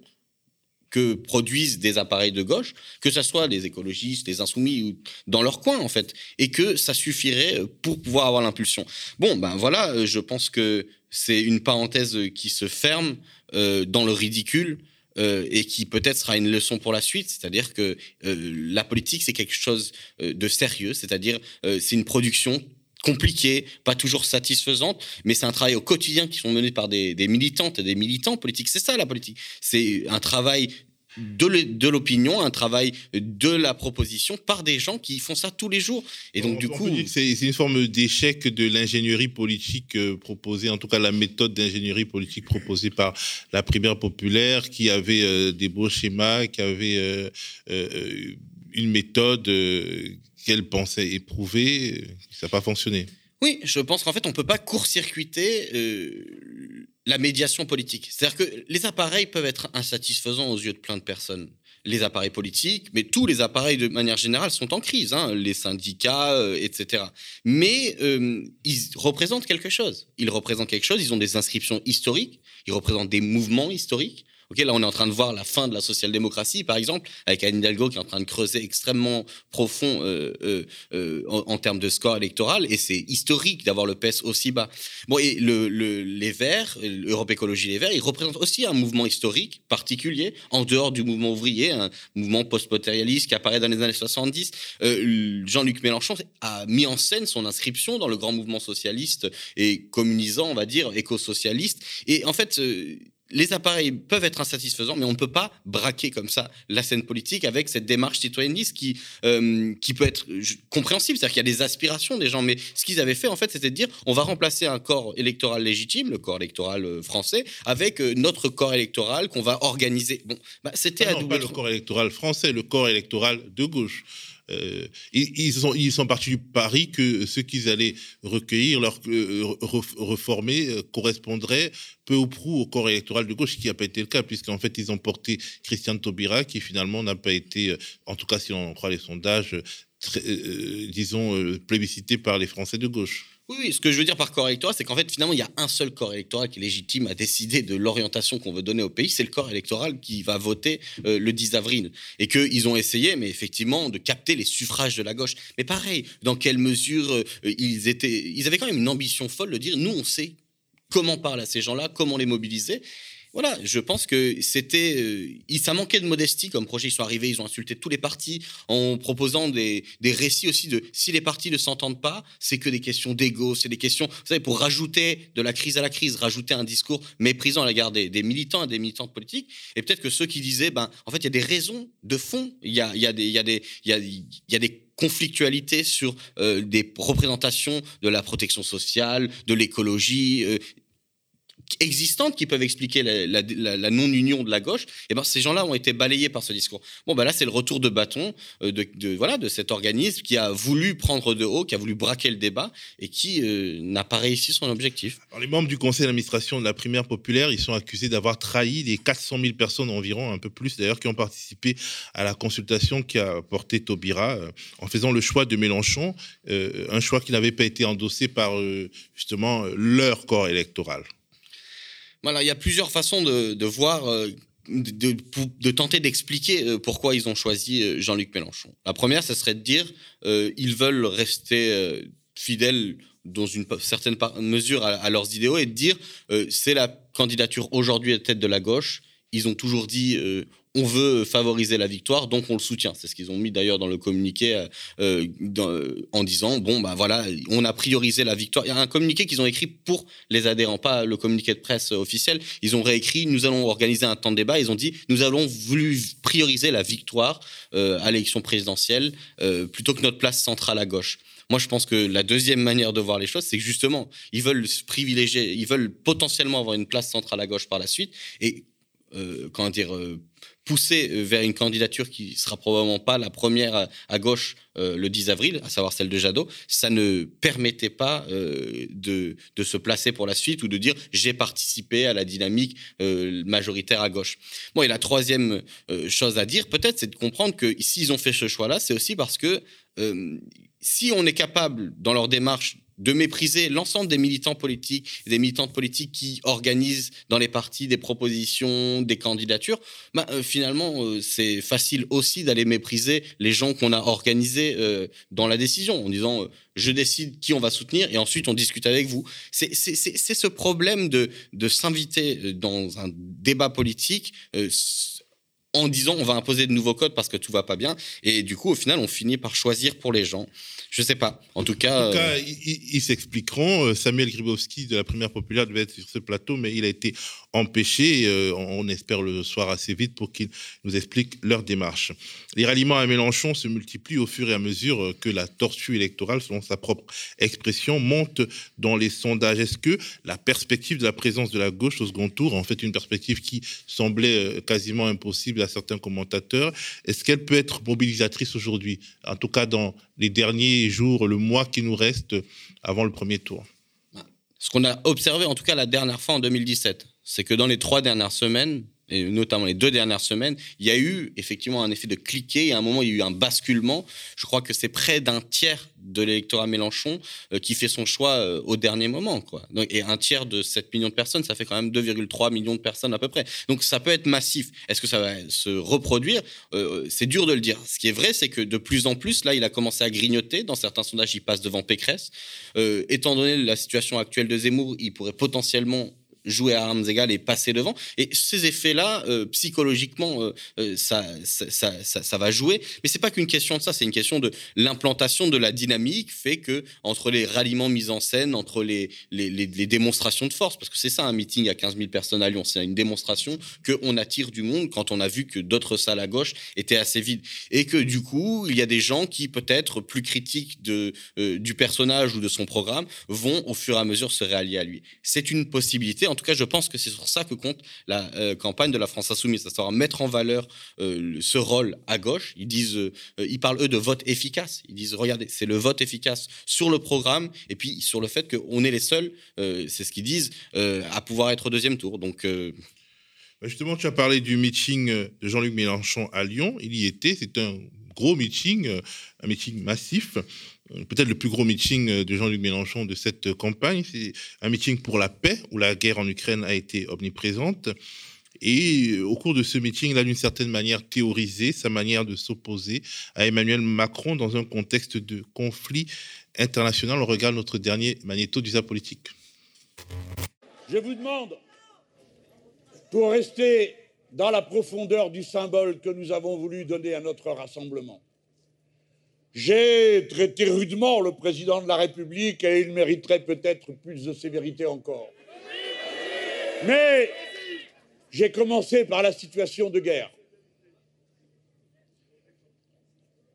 Speaker 7: que produisent des appareils de gauche, que ce soit les écologistes, les insoumis, ou dans leur coin en fait, et que ça suffirait pour pouvoir avoir l'impulsion. Bon, ben voilà, euh, je pense que c'est une parenthèse qui se ferme euh, dans le ridicule. Euh, et qui peut-être sera une leçon pour la suite, c'est-à-dire que la politique c'est quelque chose de sérieux, c'est-à-dire c'est une production compliquée, pas toujours satisfaisante, mais c'est un travail au quotidien qui sont menés par des, militantes et des militants politiques. C'est ça la politique. C'est un travail de l'opinion, un travail de la proposition par des gens qui font ça tous les jours. Et donc, du coup.
Speaker 1: C'est une forme d'échec de l'ingénierie politique euh, proposée, en tout cas la méthode d'ingénierie politique proposée par la primaire populaire, qui avait euh, des beaux schémas, qui avait euh, une méthode qu'elle pensait éprouver, ça n'a pas fonctionné.
Speaker 7: Oui, je pense qu'en fait, on ne peut pas court-circuiter euh, la médiation politique. C'est-à-dire que les appareils peuvent être insatisfaisants aux yeux de plein de personnes. Les appareils politiques, mais tous les appareils de manière générale sont en crise, hein, les syndicats, euh, etc. Mais euh, ils représentent quelque chose. Ils représentent quelque chose, ils ont des inscriptions historiques, ils représentent des mouvements historiques, Là, on est en train de voir la fin de la social-démocratie, par exemple, avec Anne Hidalgo qui est en train de creuser extrêmement profond euh, euh, euh, en, termes de score électoral, et c'est historique d'avoir le PES aussi bas. Bon, et le, les Verts, l'Europe Écologie Les Verts, ils représentent aussi un mouvement historique particulier, en dehors du mouvement ouvrier, un mouvement post-potérialiste qui apparaît dans les années 70. Jean-Luc Mélenchon a mis en scène son inscription dans le grand mouvement socialiste et communisant, on va dire, éco-socialiste. Et en fait, les appareils peuvent être insatisfaisants, mais on ne peut pas braquer comme ça la scène politique avec cette démarche citoyenniste qui, euh, qui peut être compréhensible. C'est-à-dire qu'il y a des aspirations des gens, mais ce qu'ils avaient fait, en fait, c'était de dire on va remplacer un corps électoral légitime, le corps électoral euh, français, avec euh, notre corps électoral qu'on va organiser. Bon, bah, c'était
Speaker 1: ah à double. Pas le corps électoral français, le corps électoral de gauche. Euh, ils, sont, partis du pari que ce qu'ils allaient recueillir, leur euh, reformer, euh, correspondrait peu ou prou au corps électoral de gauche, ce qui n'a pas été le cas, puisqu'en fait, ils ont porté Christian Taubira, qui finalement n'a pas été, en tout cas si on croit les sondages, disons, plébiscité par les Français de gauche.
Speaker 7: Oui, ce que je veux dire par corps électoral, c'est qu'en fait, finalement, il y a un seul corps électoral qui est légitime à décider de l'orientation qu'on veut donner au pays, c'est le corps électoral qui va voter euh, le 10 avril. Et qu'ils ont essayé, mais effectivement, de capter les suffrages de la gauche. Mais pareil, dans quelle mesure euh, ils étaient. Ils avaient quand même une ambition folle de dire nous, on sait comment parler à ces gens-là, comment les mobiliser. Voilà, je pense que c'était, euh, ça manquait de modestie comme projet. Ils sont arrivés, ils ont insulté tous les partis en proposant des, récits aussi de si les partis ne s'entendent pas, c'est que des questions d'ego, c'est des questions, vous savez, pour rajouter de la crise à la crise, rajouter un discours méprisant à l'égard des, militants et des militantes politiques. Et peut-être que ceux qui disaient, ben, en fait, il y a des raisons de fond, il y a, y a des, il y a des, y a, des conflictualités sur euh, des représentations de la protection sociale, de l'écologie. Euh, existantes qui peuvent expliquer la, non-union de la gauche, et eh ben ces gens-là ont été balayés par ce discours. Bon, ben là, c'est le retour de bâton euh, de, voilà, de cet organisme qui a voulu prendre de haut, qui a voulu braquer le débat et qui euh, n'a pas réussi son objectif.
Speaker 1: Les membres du conseil d'administration de la primaire populaire, ils sont accusés d'avoir trahi les 400 000 personnes environ, un peu plus d'ailleurs, qui ont participé à la consultation qui a porté Taubira euh, en faisant le choix de Mélenchon, un choix qui n'avait pas été endossé par justement leur corps électoral.
Speaker 7: Voilà, il y a plusieurs façons de, voir, euh, de, tenter d'expliquer euh, pourquoi ils ont choisi euh, Jean-Luc Mélenchon. La première, ce serait de dire ils veulent rester fidèles dans une certaine mesure à, leurs idéaux et de dire c'est la candidature aujourd'hui à tête de la gauche. Ils ont toujours dit on veut favoriser la victoire, donc on le soutient. C'est ce qu'ils ont mis d'ailleurs dans le communiqué euh, euh, en disant bon bah voilà, on a priorisé la victoire. Il y a un communiqué qu'ils ont écrit pour les adhérents, pas le communiqué de presse officiel. Ils ont réécrit nous allons organiser un temps de débat. Ils ont dit nous allons voulu prioriser la victoire euh, à l'élection présidentielle plutôt que notre place centrale à gauche. Moi, je pense que la deuxième manière de voir les choses, c'est que justement, ils veulent se privilégier, ils veulent potentiellement avoir une place centrale à gauche par la suite. Et euh, comment dire, euh, poussé euh, vers une candidature qui sera probablement pas la première à, gauche le 10 avril, à savoir celle de Jadot, ça ne permettait pas de, de, se placer pour la suite ou de dire j'ai participé à la dynamique majoritaire à gauche. Bon, et la troisième chose à dire, peut-être, c'est de comprendre que s'ils ont fait ce choix-là, c'est aussi parce que si on est capable, dans leur démarche, de mépriser l'ensemble des militants politiques, des militantes politiques qui organisent dans les partis des propositions, des candidatures, bah, euh, finalement, euh, c'est facile aussi d'aller mépriser les gens qu'on a organisés euh, dans la décision, en disant je décide qui on va soutenir et ensuite on discute avec vous. C'est ce problème de, de s'inviter dans un débat politique en disant on va imposer de nouveaux codes parce que tout va pas bien. Et du coup, au final, on finit par choisir pour les gens. Je sais pas. En tout cas,
Speaker 1: euh, ils, s'expliqueront. Euh, Samuel Gribowski de la Première Populaire devait être sur ce plateau, mais il a été empêché. Euh, on espère le soir assez vite pour qu'ils nous expliquent leur démarche. Les ralliements à Mélenchon se multiplient au fur et à mesure que la tortue électorale, selon sa propre expression, monte dans les sondages. Est-ce que la perspective de la présence de la gauche au second tour, en fait une perspective qui semblait quasiment impossible à certains commentateurs, est-ce qu'elle peut être mobilisatrice aujourd'hui En tout cas, dans les derniers jours, le mois qui nous reste avant le premier tour?
Speaker 7: Ce qu'on a observé, en tout cas la dernière fois en 2017, c'est que dans les trois dernières semaines, et notamment les deux dernières semaines, il y a eu effectivement un effet de cliquet. Et à un moment, il y a eu un basculement. Je crois que c'est près d'un tiers de l'électorat Mélenchon euh, qui fait son choix euh, au dernier moment. Quoi. et un tiers de 7 millions de personnes, ça fait quand même 2,3 millions de personnes à peu près. Donc ça peut être massif. Est-ce que ça va se reproduire? Euh, C'est dur de le dire. Ce qui est vrai, c'est que de plus en plus, là, il a commencé à grignoter. Dans certains sondages, il passe devant Pécresse. étant donné la situation actuelle de Zemmour, il pourrait potentiellement jouer à armes égales et passer devant. Et ces effets-là, euh, psychologiquement, euh, euh, ça, ça, ça, va jouer. Mais c'est pas qu'une question de ça, c'est une question de l'implantation de la dynamique fait que entre les ralliements mis en scène, entre les, les, les, démonstrations de force, parce que c'est ça un meeting à 15 000 personnes à Lyon, c'est une démonstration qu'on attire du monde quand on a vu que d'autres salles à gauche étaient assez vides. Et que du coup, il y a des gens qui peut-être plus critiques de, du personnage ou de son programme vont au fur et à mesure se réallier à lui. C'est une possibilité. En tout cas, je pense que c'est sur ça que compte la euh, campagne de la France insoumise, savoir mettre en valeur euh, ce rôle à gauche. Ils disent, euh, ils parlent eux de vote efficace. Ils disent, regardez, c'est le vote efficace sur le programme et puis sur le fait qu'on est les seuls, c'est ce qu'ils disent, à pouvoir être au deuxième tour. Donc
Speaker 1: bah, Justement, tu as parlé du meeting de Jean-Luc Mélenchon à Lyon. Il y était. C'est un gros meeting, un meeting massif peut-être le plus gros meeting euh, de Jean-Luc Mélenchon de cette campagne. C'est un meeting pour la paix où la guerre en Ukraine a été omniprésente. Et euh, au cours de ce meeting, il a d'une certaine manière théorisé sa manière de s'opposer à Emmanuel Macron dans un contexte de conflit international. On regarde notre dernier magnéto du politique.
Speaker 14: Je vous demande, pour rester dans la profondeur du symbole que nous avons voulu donner à notre rassemblement, j'ai traité rudement le président de la République et il mériterait peut-être plus de sévérité encore. Mais j'ai commencé par la situation de guerre.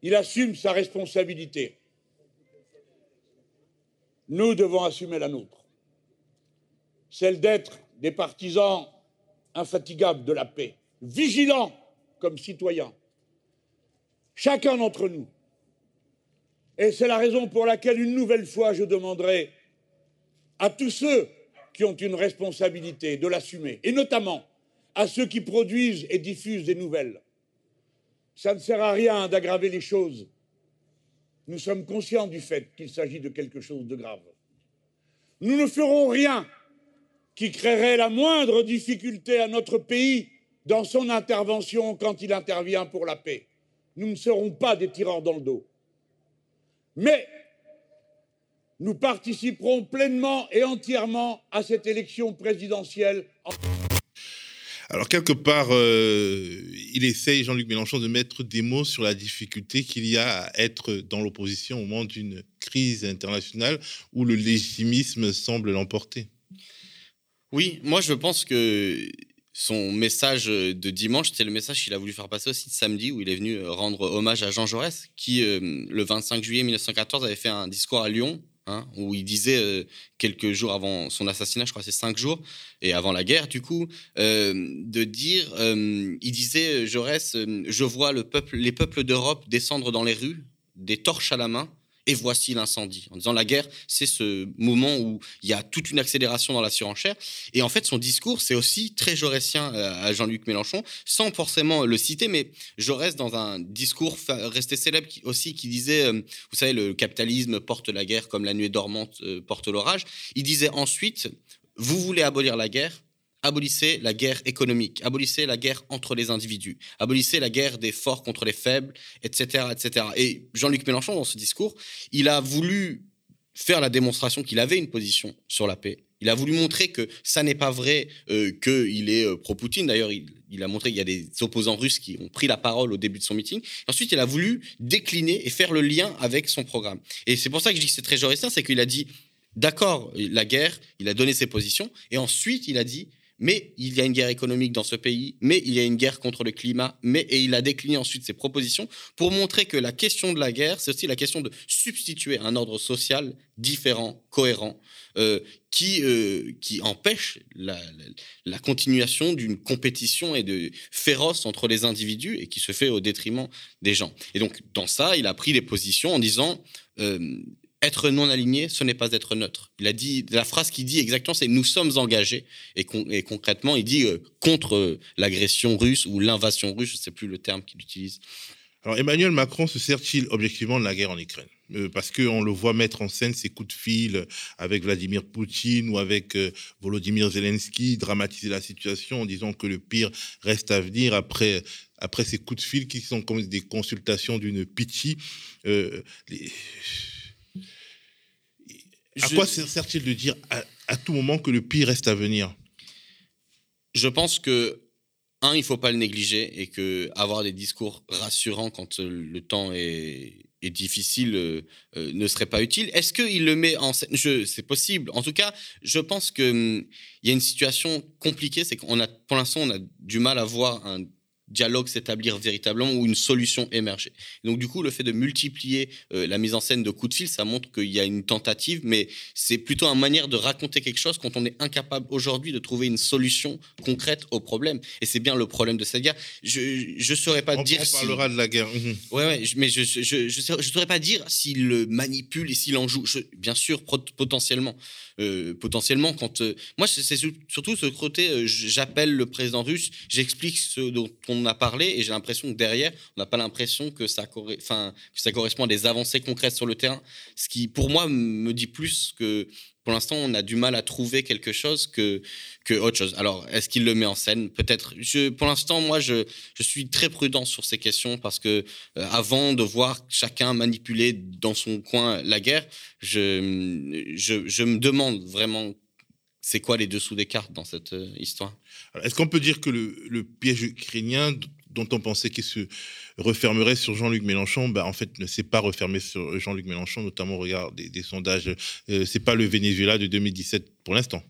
Speaker 14: Il assume sa responsabilité. Nous devons assumer la nôtre, celle d'être des partisans infatigables de la paix, vigilants comme citoyens, chacun d'entre nous. Et c'est la raison pour laquelle, une nouvelle fois, je demanderai à tous ceux qui ont une responsabilité de l'assumer, et notamment à ceux qui produisent et diffusent des nouvelles. Ça ne sert à rien d'aggraver les choses. Nous sommes conscients du fait qu'il s'agit de quelque chose de grave. Nous ne ferons rien qui créerait la moindre difficulté à notre pays dans son intervention quand il intervient pour la paix. Nous ne serons pas des tireurs dans le dos. Mais nous participerons pleinement et entièrement à cette élection présidentielle.
Speaker 1: Alors, quelque part, euh, il essaye, Jean-Luc Mélenchon, de mettre des mots sur la difficulté qu'il y a à être dans l'opposition au moment d'une crise internationale où le légitimisme semble l'emporter.
Speaker 7: Oui, moi je pense que son message de dimanche, c'est le message qu'il a voulu faire passer aussi de samedi, où il est venu rendre hommage à Jean Jaurès, qui, euh, le 25 juillet 1914, avait fait un discours à Lyon, hein, où il disait, euh, quelques jours avant son assassinat, je crois c'est cinq jours, et avant la guerre, du coup, euh, de dire, il disait, Jaurès, je vois les peuples d'Europe descendre dans les rues, des torches à la main, et voici l'incendie. En disant la guerre, c'est ce moment où il y a toute une accélération dans la surenchère. Et en fait, son discours, c'est aussi très jaurétien euh, à Jean-Luc Mélenchon, sans forcément le citer, mais Jaurès, dans un discours resté célèbre aussi, qui disait, euh, vous savez, le capitalisme porte la guerre comme la nuit dormante euh, porte l'orage. Il disait ensuite, vous voulez abolir la guerre, abolissez la guerre économique, abolissez la guerre entre les individus, abolissez la guerre des forts contre les faibles, etc. etc. Et Jean-Luc Mélenchon, dans ce discours, il a voulu faire la démonstration qu'il avait une position sur la paix. Il a voulu montrer que ça n'est pas vrai euh, qu'il est euh, pro-Poutine. D'ailleurs, il, a montré qu'il y a des opposants russes qui ont pris la parole au début de son meeting. Ensuite, il a voulu décliner et faire le lien avec son programme. Et c'est pour ça que je dis que c'est très juriste, c'est qu'il a dit, d'accord, la guerre, il a donné ses positions, et ensuite il a dit, mais il y a une guerre économique dans ce pays, mais il y a une guerre contre le climat, mais et il a décliné ensuite ses propositions pour montrer que la question de la guerre, c'est aussi la question de substituer un ordre social différent, cohérent, euh, qui, euh, qui empêche la, continuation d'une compétition et de féroce entre les individus et qui se fait au détriment des gens. Et donc, dans ça, il a pris des positions en disant euh, être non aligné, ce n'est pas être neutre. Il a dit la phrase qu'il dit exactement, c'est nous sommes engagés et, concrètement, il dit euh, contre euh, l'agression russe ou l'invasion russe, je ne sais plus le terme qu'il utilise.
Speaker 1: Alors Emmanuel Macron se sert-il objectivement de la guerre en Ukraine? Euh, Parce qu'on le voit mettre en scène ses coups de fil avec Vladimir Poutine ou avec Volodymyr Zelensky, dramatiser la situation en disant que le pire reste à venir après après ces coups de fil qui sont comme des consultations d'une pitié. À quoi sert-il de dire à, tout moment que le pire reste à venir?
Speaker 7: Je pense que, un, il faut pas le négliger et que avoir des discours rassurants quand euh, le temps est, difficile euh, euh, ne serait pas utile. Est-ce qu'il le met en scène C'est possible. En tout cas, je pense qu'il hum, y a une situation compliquée. C'est qu'on a, pour l'instant, on a du mal à voir un dialogue s'établir véritablement ou une solution émerger. Donc du coup, le fait de multiplier euh, la mise en scène de coups de fil, ça montre qu'il y a une tentative, mais c'est plutôt une manière de raconter quelque chose quand on est incapable aujourd'hui de trouver une solution concrète au problème. Et c'est bien le problème de cette guerre. Je ne saurais pas dire.
Speaker 1: On parlera de la guerre. Mhm.
Speaker 7: Ouais, ouais, mais je je, je, je saurais pas dire s'il le manipule et s'il en joue. bien sûr, potentiellement. Euh, potentiellement, quand. Euh, moi, c'est surtout ce côté, j'appelle le président russe, j'explique ce dont on a parlé et j'ai l'impression que derrière, on n'a pas l'impression que ça, correspond à des avancées concrètes sur le terrain. Ce qui, pour moi, me dit plus que pour l'instant, on a du mal à trouver quelque chose que, autre chose. Alors, est-ce qu'il le met en scène? Peut-être. Pour l'instant, moi, je, suis très prudent sur ces questions parce que euh, avant de voir chacun manipuler dans son coin la guerre, je me demande vraiment c'est quoi les dessous des cartes dans cette euh, histoire
Speaker 1: Est-ce qu'on peut dire que le, piège ukrainien dont on pensait qu'il se refermerait sur Jean-Luc Mélenchon, bah, en fait, ne s'est pas refermé sur Jean-Luc Mélenchon, notamment au regard des, sondages. Euh, c'est pas le Venezuela de 2017 pour l'instant?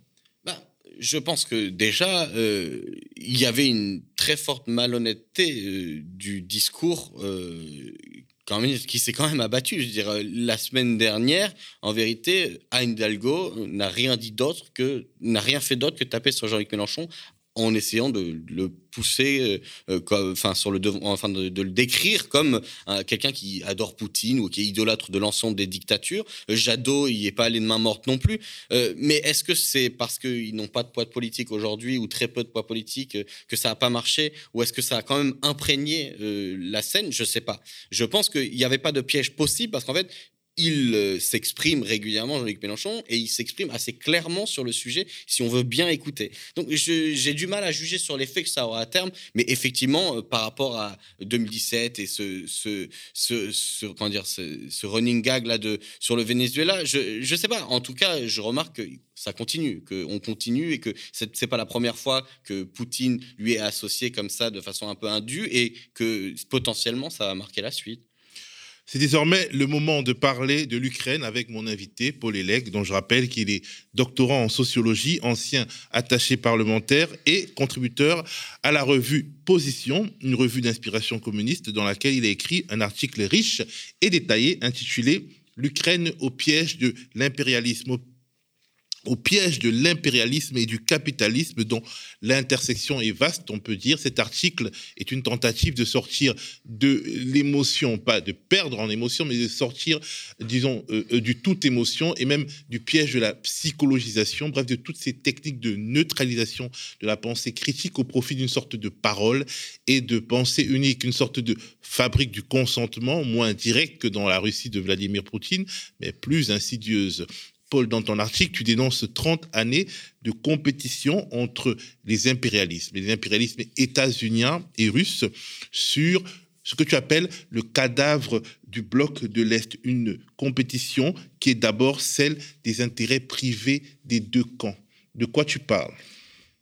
Speaker 7: Bah, je pense que déjà, euh, il y avait une très forte malhonnêteté du discours quand même, qui s'est quand même abattu. Je veux dire, la semaine dernière, en vérité, Anne Hidalgo n'a rien dit d'autre que n'a rien fait d'autre que taper sur Jean-Luc Mélenchon en essayant de, le pousser, euh, euh, enfin enfin de, le décrire comme euh, quelqu'un qui adore Poutine ou qui est idolâtre de l'ensemble des dictatures. Jadot, il est pas allé de main morte non plus. mais est-ce que c'est parce qu'ils n'ont pas de poids de politique aujourd'hui ou très peu de poids politique que ça n'a pas marché, ou est-ce que ça a quand même imprégné la scène? Je sais pas. Je pense qu'il n'y avait pas de piège possible parce qu'en fait, il euh, s'exprime régulièrement, Jean-Luc Mélenchon, et il s'exprime assez clairement sur le sujet si on veut bien écouter. Donc j'ai du mal à juger sur l'effet que ça aura à terme, mais effectivement, euh, par rapport à 2017 et ce, ce, comment dire, ce, running gag là de, sur le Venezuela, je ne sais pas. En tout cas, je remarque que ça continue, qu'on continue et que ce n'est pas la première fois que Poutine lui est associé comme ça de façon un peu indue et que potentiellement ça va marquer la suite.
Speaker 1: C'est désormais le moment de parler de l'Ukraine avec mon invité, Paul Elec, dont je rappelle qu'il est doctorant en sociologie, ancien attaché parlementaire et contributeur à la revue Position, une revue d'inspiration communiste dans laquelle il a écrit un article riche et détaillé intitulé L'Ukraine au piège de l'impérialisme au piège de l'impérialisme et du capitalisme dont l'intersection est vaste, on peut dire. Cet article est une tentative de sortir de l'émotion, pas de perdre en émotion, mais de sortir, disons, euh, euh, du tout émotion et même du piège de la psychologisation, bref, de toutes ces techniques de neutralisation de la pensée critique au profit d'une sorte de parole et de pensée unique, une sorte de fabrique du consentement, moins directe que dans la Russie de Vladimir Poutine, mais plus insidieuse. Dans ton article, tu dénonces 30 années de compétition entre les impérialismes, les impérialismes états-uniens et russes sur ce que tu appelles le cadavre du bloc de l'Est, une compétition qui est d'abord celle des intérêts privés des deux camps. De quoi tu parles?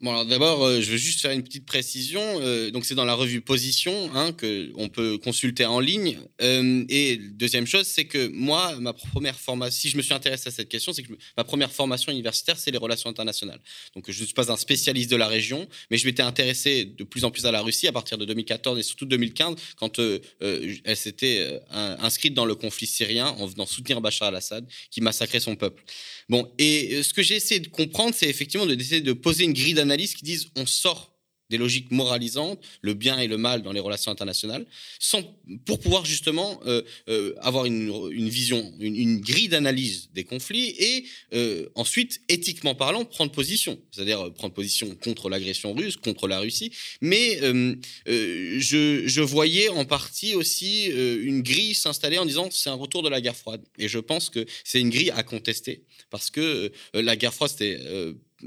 Speaker 7: Bon, alors d'abord, euh, je veux juste faire une petite précision. Euh, donc, c'est dans la revue Position hein, qu'on peut consulter en ligne. Euh, et deuxième chose, c'est que moi, ma première formation, si je me suis intéressé à cette question, c'est que ma première formation universitaire, c'est les relations internationales. Donc, je ne suis pas un spécialiste de la région, mais je m'étais intéressé de plus en plus à la Russie à partir de 2014 et surtout 2015, quand elle s'était inscrite dans le conflit syrien en venant soutenir Bachar al-Assad, qui massacrait son peuple. Bon, et ce que j'ai essayé de comprendre, c'est effectivement d'essayer de poser une grille d'analyse qui disent on sort des logiques moralisantes, le bien et le mal dans les relations internationales, sans, pour pouvoir justement euh, euh, avoir une, vision, une, grille d'analyse des conflits et euh, ensuite, éthiquement parlant, prendre position, c'est-à-dire prendre position contre l'agression russe, contre la Russie. Mais je, je, voyais en partie aussi une grille s'installer en disant c'est un retour de la guerre froide. Et je pense que c'est une grille à contester parce que la guerre froide, c'était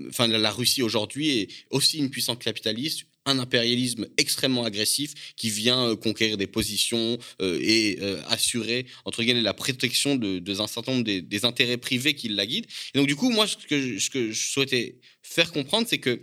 Speaker 7: enfin, la Russie aujourd'hui est aussi une puissance capitaliste, un impérialisme extrêmement agressif qui vient euh, conquérir des positions euh, et euh, assurer entre guillemets la protection de, un certain nombre des, intérêts privés qui la guident. Et donc du coup, moi, ce que ce que je souhaitais faire comprendre, c'est que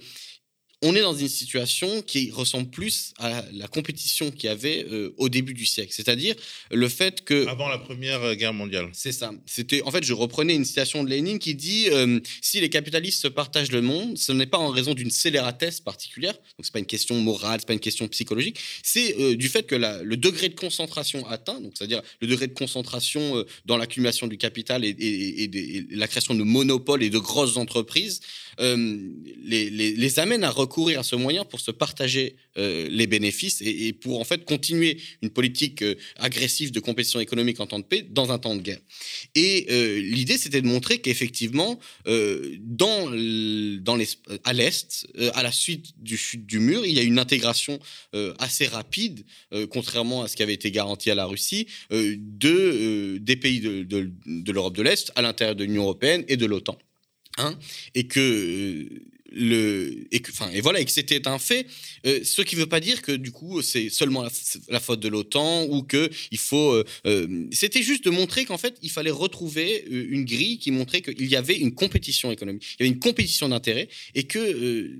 Speaker 7: on est dans une situation qui ressemble plus à la compétition qu'il y avait euh, au début du siècle, c'est-à-dire le fait que
Speaker 1: avant la Première Guerre mondiale.
Speaker 7: C'est ça. C'était en fait, je reprenais une citation de Lénine qui dit euh, si les capitalistes se partagent le monde, ce n'est pas en raison d'une scélératesse particulière, donc c'est pas une question morale, c'est pas une question psychologique, c'est euh, du fait que le degré de concentration atteint, donc c'est-à-dire le degré de concentration dans l'accumulation du capital et, et, la création de monopoles et de grosses entreprises les, les, amène à courir à ce moyen pour se partager euh, les bénéfices et, pour en fait continuer une politique euh, agressive de compétition économique en temps de paix dans un temps de guerre. Et euh, l'idée, c'était de montrer qu'effectivement, à l'Est, à la suite du chute du mur, il y a une intégration assez rapide, contrairement à ce qui avait été garanti à la Russie, de, des pays de l'Europe de l'Est à l'intérieur de l'Union européenne et de l'OTAN. Hein, et que le et que, et voilà et que c'était un fait euh, ce qui veut pas dire que du coup c'est seulement la, faute de l'OTAN ou que il faut euh, euh, c'était juste de montrer qu'en fait il fallait retrouver une grille qui montrait qu'il y avait une compétition économique il y avait une compétition d'intérêt et que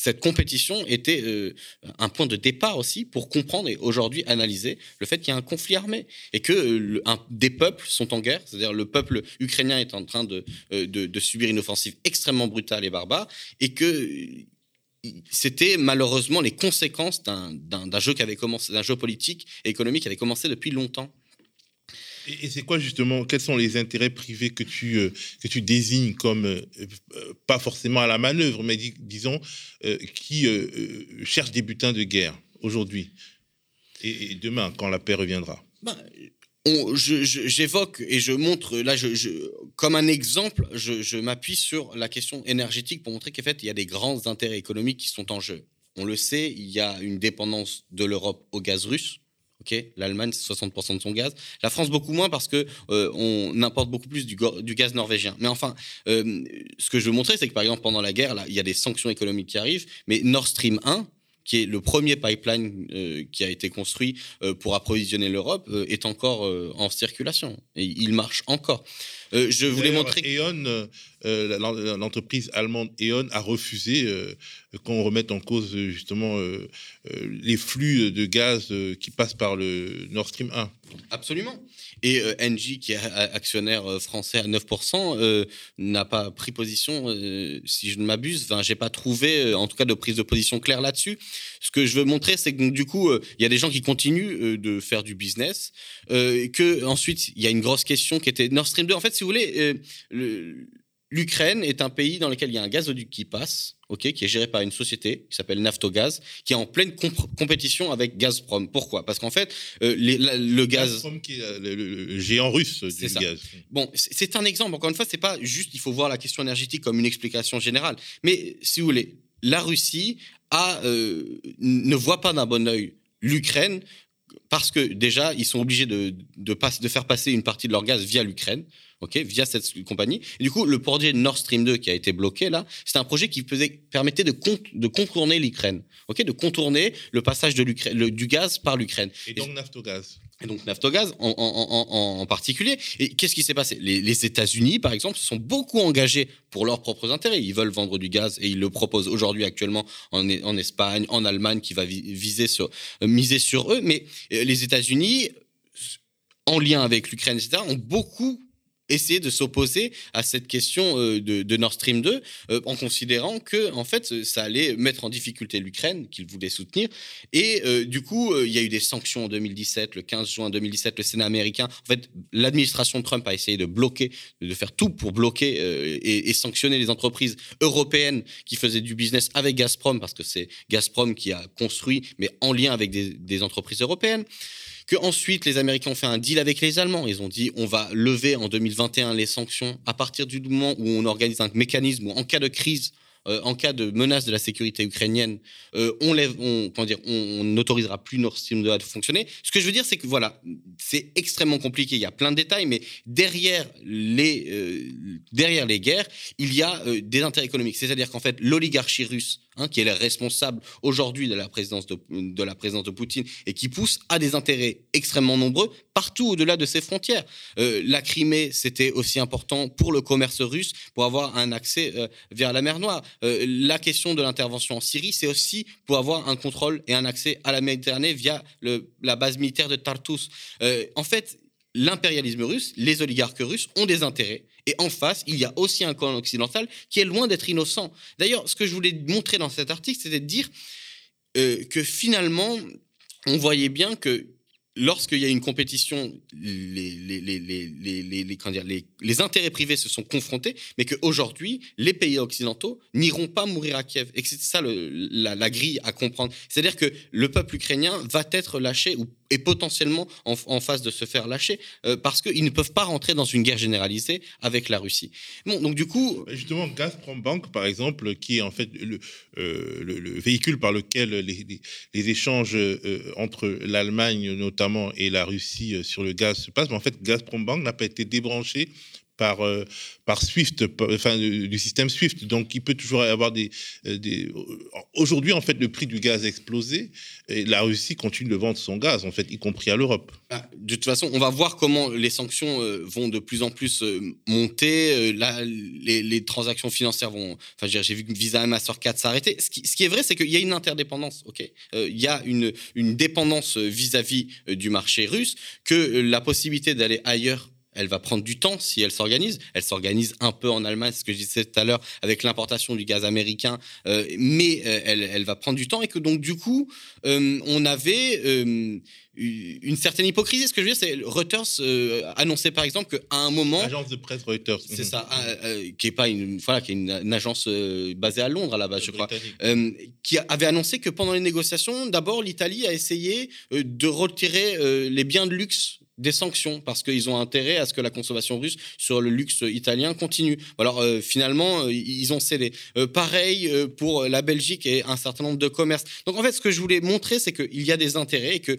Speaker 7: cette compétition était euh, un point de départ aussi pour comprendre et aujourd'hui analyser le fait qu'il y a un conflit armé et que euh, des peuples sont en guerre, c'est-à-dire le peuple ukrainien est en train de, euh, de, subir une offensive extrêmement brutale et barbare et que c'était malheureusement les conséquences d'un jeu qui avait commencé, d'un jeu politique et économique qui avait commencé depuis longtemps.
Speaker 1: Et, c'est quoi justement, quels sont les intérêts privés que tu, euh, que tu désignes comme, euh, pas forcément à la manœuvre, mais disons, qui cherchent des butins de guerre aujourd'hui et, demain, quand la paix reviendra?
Speaker 7: Ben, j'évoque et je montre, là, je, comme un exemple, je, m'appuie sur la question énergétique pour montrer qu'en fait, il y a des grands intérêts économiques qui sont en jeu. On le sait, il y a une dépendance de l'Europe au gaz russe. L'Allemagne, c'est 60% de son gaz. La France, beaucoup moins parce que euh, on importe beaucoup plus du, gaz norvégien. Mais enfin, euh, ce que je veux montrer, c'est que par exemple, pendant la guerre, là, il y a des sanctions économiques qui arrivent, mais Nord Stream 1, qui est le premier pipeline euh, qui a été construit pour approvisionner l'Europe, est encore en circulation. Et il marche encore. Je voulais montrer.
Speaker 1: E.ON, l'entreprise allemande E.ON a refusé qu'on remette en cause justement les flux de gaz qui passent par le Nord Stream 1.
Speaker 7: Absolument. Et euh, Engie, qui est actionnaire euh, français à 9%, euh, n'a pas pris position, si je ne m'abuse. Enfin, j'ai pas trouvé, en tout cas, de prise de position claire là-dessus. Ce que je veux montrer, c'est que du coup, il y a des gens qui continuent de faire du business. que ensuite, il y a une grosse question qui était Nord Stream 2. En fait, si vous voulez, le, L'Ukraine est un pays dans lequel il y a un gazoduc qui passe, ok, qui est géré par une société qui s'appelle Naftogaz, qui est en pleine compétition avec Gazprom. Pourquoi? Parce qu'en fait, euh, le gaz.
Speaker 1: Gazprom qui est euh, le, géant russe du gaz.
Speaker 7: Bon, c'est un exemple. Encore une fois, c'est pas juste. Il faut voir la question énergétique comme une explication générale. Mais si vous voulez, la Russie a, euh, ne voit pas d'un bon œil l'Ukraine parce que déjà, ils sont obligés de, de, de faire passer une partie de leur gaz via l'Ukraine ok, via cette compagnie. Et du coup, le projet Nord Stream 2 qui a été bloqué là, c'est un projet qui faisait, permettait de, de contourner l'Ukraine, ok, de contourner le passage de du gaz par l'Ukraine.
Speaker 1: Et donc Naftogaz.
Speaker 7: Et donc Naftogaz en, en, en, particulier. Et qu'est-ce qui s'est passé? Les, États-Unis, par exemple, se sont beaucoup engagés pour leurs propres intérêts. Ils veulent vendre du gaz et ils le proposent aujourd'hui actuellement en, en Espagne, en Allemagne, qui va viser sur, miser sur eux. Mais euh, les États-Unis, en lien avec l'Ukraine, etc., ont beaucoup essayer de s'opposer à cette question euh, de, Nord Stream 2 euh, en considérant que en fait ça allait mettre en difficulté l'Ukraine qu'ils voulaient soutenir. Et euh, du coup il y a eu des sanctions en 2017 le 15 juin 2017 le Sénat américain en fait l'administration Trump a essayé de bloquer de faire tout pour bloquer et, sanctionner les entreprises européennes qui faisaient du business avec Gazprom parce que c'est Gazprom qui a construit mais en lien avec des entreprises européennes que ensuite les Américains ont fait un deal avec les Allemands. Ils ont dit on va lever en 2021 les sanctions à partir du moment où on organise un mécanisme où en cas de crise euh, en cas de menace de la sécurité ukrainienne, euh, on lève, on, comment dire, on n'autorisera plus Nord Stream 2 à fonctionner. Ce que je veux dire, c'est que voilà, c'est extrêmement compliqué. Il y a plein de détails, mais derrière les, euh, derrière les guerres, il y a des intérêts économiques. C'est-à-dire qu'en fait, l'oligarchie russe, hein, qui est responsable aujourd'hui de la présidence de, Poutine et qui pousse à des intérêts extrêmement nombreux partout au-delà de ses frontières. la Crimée, c'était aussi important pour le commerce russe, pour avoir un accès vers la mer Noire. Euh, la question de l'intervention en Syrie, c'est aussi pour avoir un contrôle et un accès à la Méditerranée via la base militaire de Tartus. Euh, en fait, l'impérialisme russe, les oligarques russes ont des intérêts. Et en face, il y a aussi un camp occidental qui est loin d'être innocent. D'ailleurs, ce que je voulais montrer dans cet article, c'était de dire euh, que finalement, on voyait bien que lorsqu'il y a une compétition, les, intérêts privés se sont confrontés, mais qu'aujourd'hui, les pays occidentaux n'iront pas mourir à Kiev. Et c'est ça la, grille à comprendre. C'est-à-dire que le peuple ukrainien va être lâché ou est potentiellement en, phase de se faire lâcher euh, parce qu'ils ne peuvent pas rentrer dans une guerre généralisée avec la Russie. Bon, donc du coup...
Speaker 1: Justement, Gazprom Bank, par exemple, qui est en fait le, euh, le, véhicule par lequel les, les, échanges euh, entre l'Allemagne notamment et la Russie sur le gaz se passent, mais en fait, Gazprom Bank n'a pas été débranché par, euh, par Swift, enfin du système Swift. Donc il peut toujours avoir des. Euh, des... Aujourd'hui, en fait, le prix du gaz a explosé et la Russie continue de vendre son gaz, en fait, y compris à l'Europe.
Speaker 7: Ah, de toute façon, on va voir comment les sanctions euh, vont de plus en plus monter. là, les, transactions financières vont. Enfin, j'ai vu que Visa et Mastercard s'arrêter. Ce qui, est vrai, c'est qu'il y a une interdépendance. Ok, il y a une, une dépendance vis-à-vis -vis du marché russe que la possibilité d'aller ailleurs elle va prendre du temps si elle s'organise. Elle s'organise un peu en Allemagne, ce que je disais tout à l'heure, avec l'importation du gaz américain, euh, mais euh, elle, va prendre du temps et que donc du coup, euh, on avait une certaine hypocrisie. Ce que je veux dire, c'est Reuters euh, annonçait par exemple qu'à un moment.
Speaker 1: Agence de presse Reuters.
Speaker 7: C'est ça, qui est pas une, voilà, qui est une, agence basée à Londres à la base, je crois, qui avait annoncé que pendant les négociations, d'abord l'Italie a essayé de retirer les biens de luxe des sanctions parce qu'ils ont intérêt à ce que la consommation russe sur le luxe italien continue. Alors euh, finalement, euh, ils ont cédé. Euh, pareil pour la Belgique et un certain nombre de commerces. Donc en fait, ce que je voulais montrer, c'est qu'il y a des intérêts et que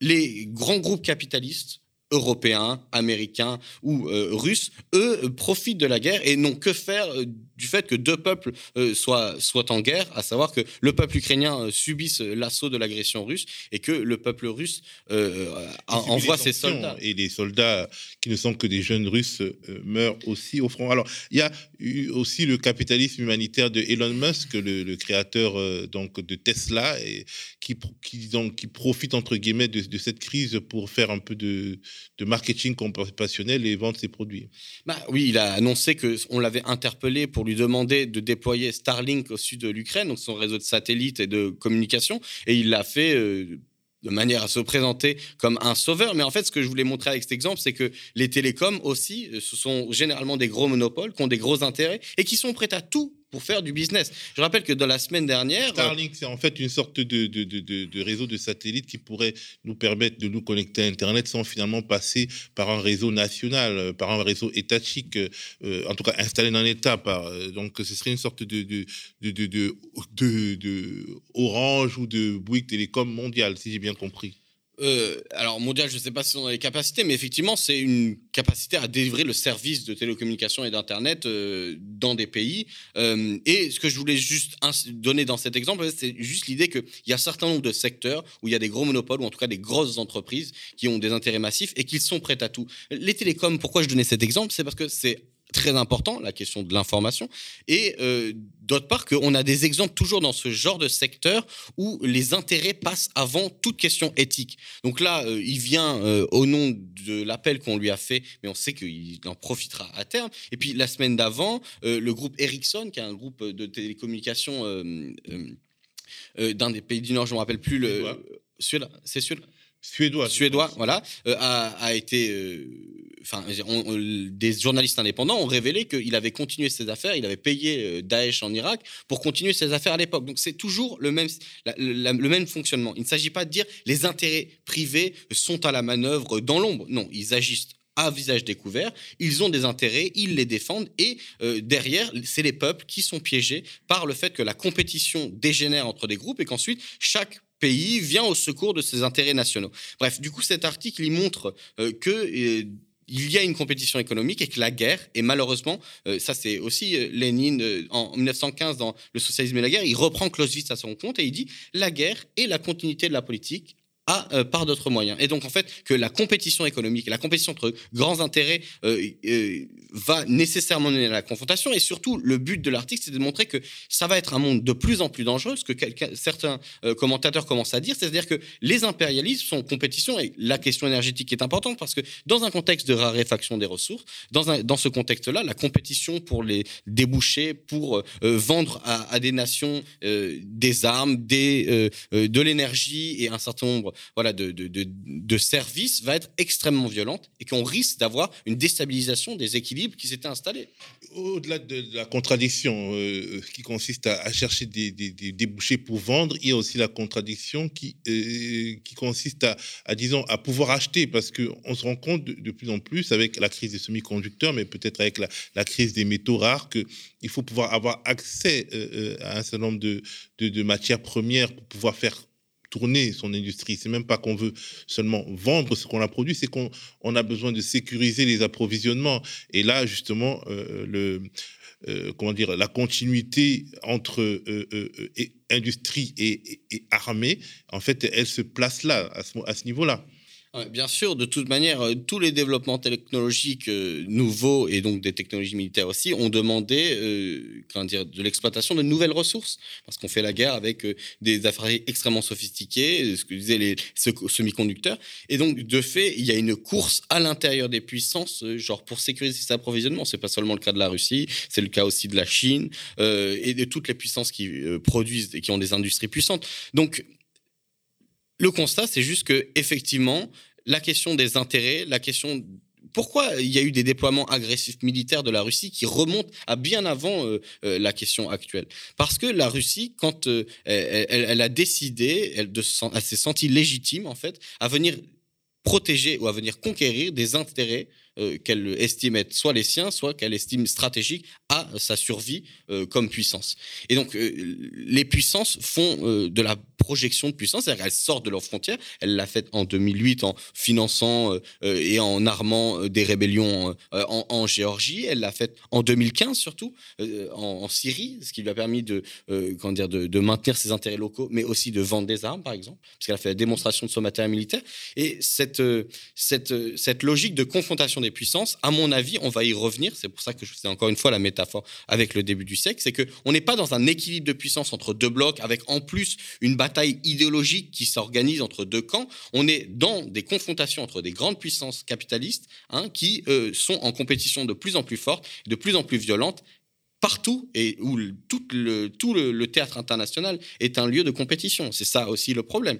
Speaker 7: les grands groupes capitalistes européens, américains ou russes, eux, profitent de la guerre et n'ont que faire du fait que deux peuples euh, soient, soient en guerre, à savoir que le peuple ukrainien euh, subisse l'assaut de l'agression russe et que le peuple russe euh, envoie ses soldats.
Speaker 1: Et les soldats qui ne sont que des jeunes Russes meurent aussi au front. Alors, il y a eu aussi le capitalisme humanitaire de Elon Musk, le, créateur donc de Tesla, et qui, qui, donc, qui profite entre guillemets de, cette crise pour faire un peu de, de marketing compationnel et vendre ses produits.
Speaker 7: Bah, oui, il a annoncé qu'on l'avait interpellé pour lui demander de déployer Starlink au sud de l'Ukraine, donc son réseau de satellites et de communication, et il l'a fait. Euh, de manière à se présenter comme un sauveur. Mais en fait, ce que je voulais montrer avec cet exemple, c'est que les télécoms aussi, euh, ce sont généralement des gros monopoles qui ont des gros intérêts et qui sont prêts à tout pour faire du business. Je rappelle que dans la semaine dernière...
Speaker 1: Starlink, c'est en fait une sorte de, de, de, réseau de satellites qui pourrait nous permettre de nous connecter à Internet sans finalement passer par un réseau national, par un réseau étatique, euh, en tout cas installé dans l'État. Euh, donc ce serait une sorte de, de, de, Orange ou de Bouygues Télécom mondial, si j'ai bien compris.
Speaker 7: Euh, alors mondial, je ne sais pas si on a les capacités, mais effectivement, c'est une capacité à délivrer le service de télécommunication et d'internet euh, dans des pays. Euh, et ce que je voulais juste donner dans cet exemple, c'est juste l'idée qu'il y a un certain nombre de secteurs où il y a des gros monopoles ou en tout cas des grosses entreprises qui ont des intérêts massifs et qui sont prêtes à tout. Les télécoms, pourquoi je donnais cet exemple, c'est parce que c'est très important, la question de l'information, et euh, d'autre part qu'on a des exemples toujours dans ce genre de secteur où les intérêts passent avant toute question éthique. Donc là, euh, il vient euh, au nom de l'appel qu'on lui a fait, mais on sait qu'il en profitera à terme. Et puis la semaine d'avant, le groupe Ericsson, qui est un groupe de télécommunications d'un des pays du Nord, je ne me rappelle plus le... C'est celui-là
Speaker 1: Suédois.
Speaker 7: Suédois, voilà, a, a, été enfin, des journalistes indépendants ont révélé qu'il avait continué ses affaires, il avait payé euh, Daesh en Irak pour continuer ses affaires à l'époque. Donc c'est toujours le même, le même fonctionnement. Il ne s'agit pas de dire les intérêts privés sont à la manœuvre dans l'ombre. Non, ils agissent à visage découvert, ils ont des intérêts, ils les défendent, et euh, derrière, c'est les peuples qui sont piégés par le fait que la compétition dégénère entre des groupes et qu'ensuite, chaque pays vient au secours de ses intérêts nationaux. Bref, du coup, cet article, il montre euh, que il y a une compétition économique et que la guerre, et malheureusement, euh, ça c'est aussi euh, Lénine euh, en 1915 dans Le socialisme et la guerre, il reprend Clausewitz à son compte et il dit la guerre est la continuité de la politique à, euh, par d'autres moyens. Et donc, en fait, que la compétition économique, la compétition entre grands intérêts euh, euh, va nécessairement mener à la confrontation. Et surtout, le but de l'article, c'est de montrer que ça va être un monde de plus en plus dangereux, ce que certains commentateurs commencent à dire. C'est-à-dire que les impérialismes sont en compétition et la question énergétique est importante parce que dans un contexte de raréfaction des ressources, dans, un, dans ce contexte-là, la compétition pour les déboucher, pour vendre à, à, des nations des armes, des, de l'énergie et un certain nombre voilà, de, de, de, services va être extrêmement violente et qu'on risque d'avoir une déstabilisation des équilibres qui s'étaient installés.
Speaker 1: Au-delà de, la contradiction euh, qui consiste à, chercher des, débouchés pour vendre, il y a aussi la contradiction qui, euh, qui consiste à, à, disons, à pouvoir acheter parce qu'on se rend compte de, plus en plus avec la crise des semi-conducteurs, mais peut-être avec la, crise des métaux rares, qu'il faut pouvoir avoir accès euh, à un certain nombre de, de matières premières pour pouvoir faire tourner son industrie. C'est même pas qu'on veut seulement vendre ce qu'on a produit, c'est qu'on on a besoin de sécuriser les approvisionnements. Et là, justement, euh, euh, comment dire, la continuité entre euh, industrie et, armée, en fait, elle se place là, à ce niveau-là.
Speaker 7: Bien sûr, de toute manière, euh, tous les développements technologiques euh, nouveaux et donc des technologies militaires aussi ont demandé euh, dire, de l'exploitation de nouvelles ressources parce qu'on fait la guerre avec des appareils extrêmement sophistiqués, ce que disaient les semi-conducteurs. Et donc, de fait, il y a une course à l'intérieur des puissances, genre pour sécuriser cet approvisionnement. C'est pas seulement le cas de la Russie, c'est le cas aussi de la Chine et de toutes les puissances qui produisent et qui ont des industries puissantes. Donc, le constat, c'est juste que effectivement, la question des intérêts, la question pourquoi il y a eu des déploiements agressifs militaires de la Russie qui remontent à bien avant euh, euh, la question actuelle. Parce que la Russie, quand euh, elle, a décidé, elle, elle s'est sentie légitime en fait à venir protéger ou à venir conquérir des intérêts euh, qu'elle estime être soit les siens, soit qu'elle estime stratégiques à sa survie euh, comme puissance. Et donc, euh, les puissances font de la projection de puissance, c'est-à-dire qu'elles sortent de leurs frontières. Elle l'a fait en 2008 en finançant et en armant des rébellions en, Géorgie. Elle l'a fait en 2015 surtout en, Syrie, ce qui lui a permis de, comment dire, de, maintenir ses intérêts locaux, mais aussi de vendre des armes, par exemple, parce qu'elle a fait la démonstration de son matériel militaire. Et cette, cette, cette logique de confrontation puissances, à mon avis, on va y revenir. C'est pour ça que je faisais encore une fois la métaphore avec le début du siècle, c'est qu'on n'est pas dans un équilibre de puissance entre deux blocs, avec en plus une bataille idéologique qui s'organise entre deux camps. On est dans des confrontations entre des grandes puissances capitalistes hein, qui euh, sont en compétition de plus en plus forte, de plus en plus violente partout et où tout le, théâtre international est un lieu de compétition. C'est ça aussi le problème.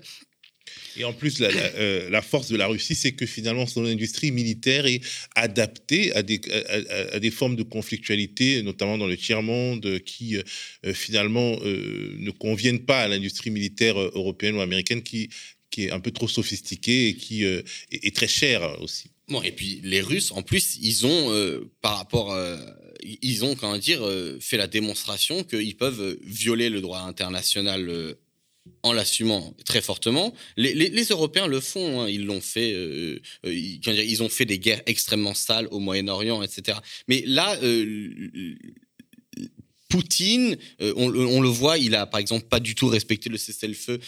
Speaker 1: Et en plus, euh, la, force de la Russie, c'est que finalement, son industrie militaire est adaptée à des, formes de conflictualité, notamment dans le tiers-monde, qui euh, finalement euh, ne conviennent pas à l'industrie militaire européenne ou américaine, qui, qui est un peu trop sophistiquée et qui est, très chère aussi.
Speaker 7: Bon, et puis les Russes, en plus, ils ont, par rapport ils ont, comment dire, fait la démonstration qu'ils peuvent violer le droit international en l'assumant très fortement. Les, Européens le font, hein. ils l'ont fait, euh, euh, ils, ont fait des guerres extrêmement sales au Moyen-Orient, etc. Mais là, euh, Poutine, on, le voit, il a par exemple pas du tout respecté le cessez-le-feu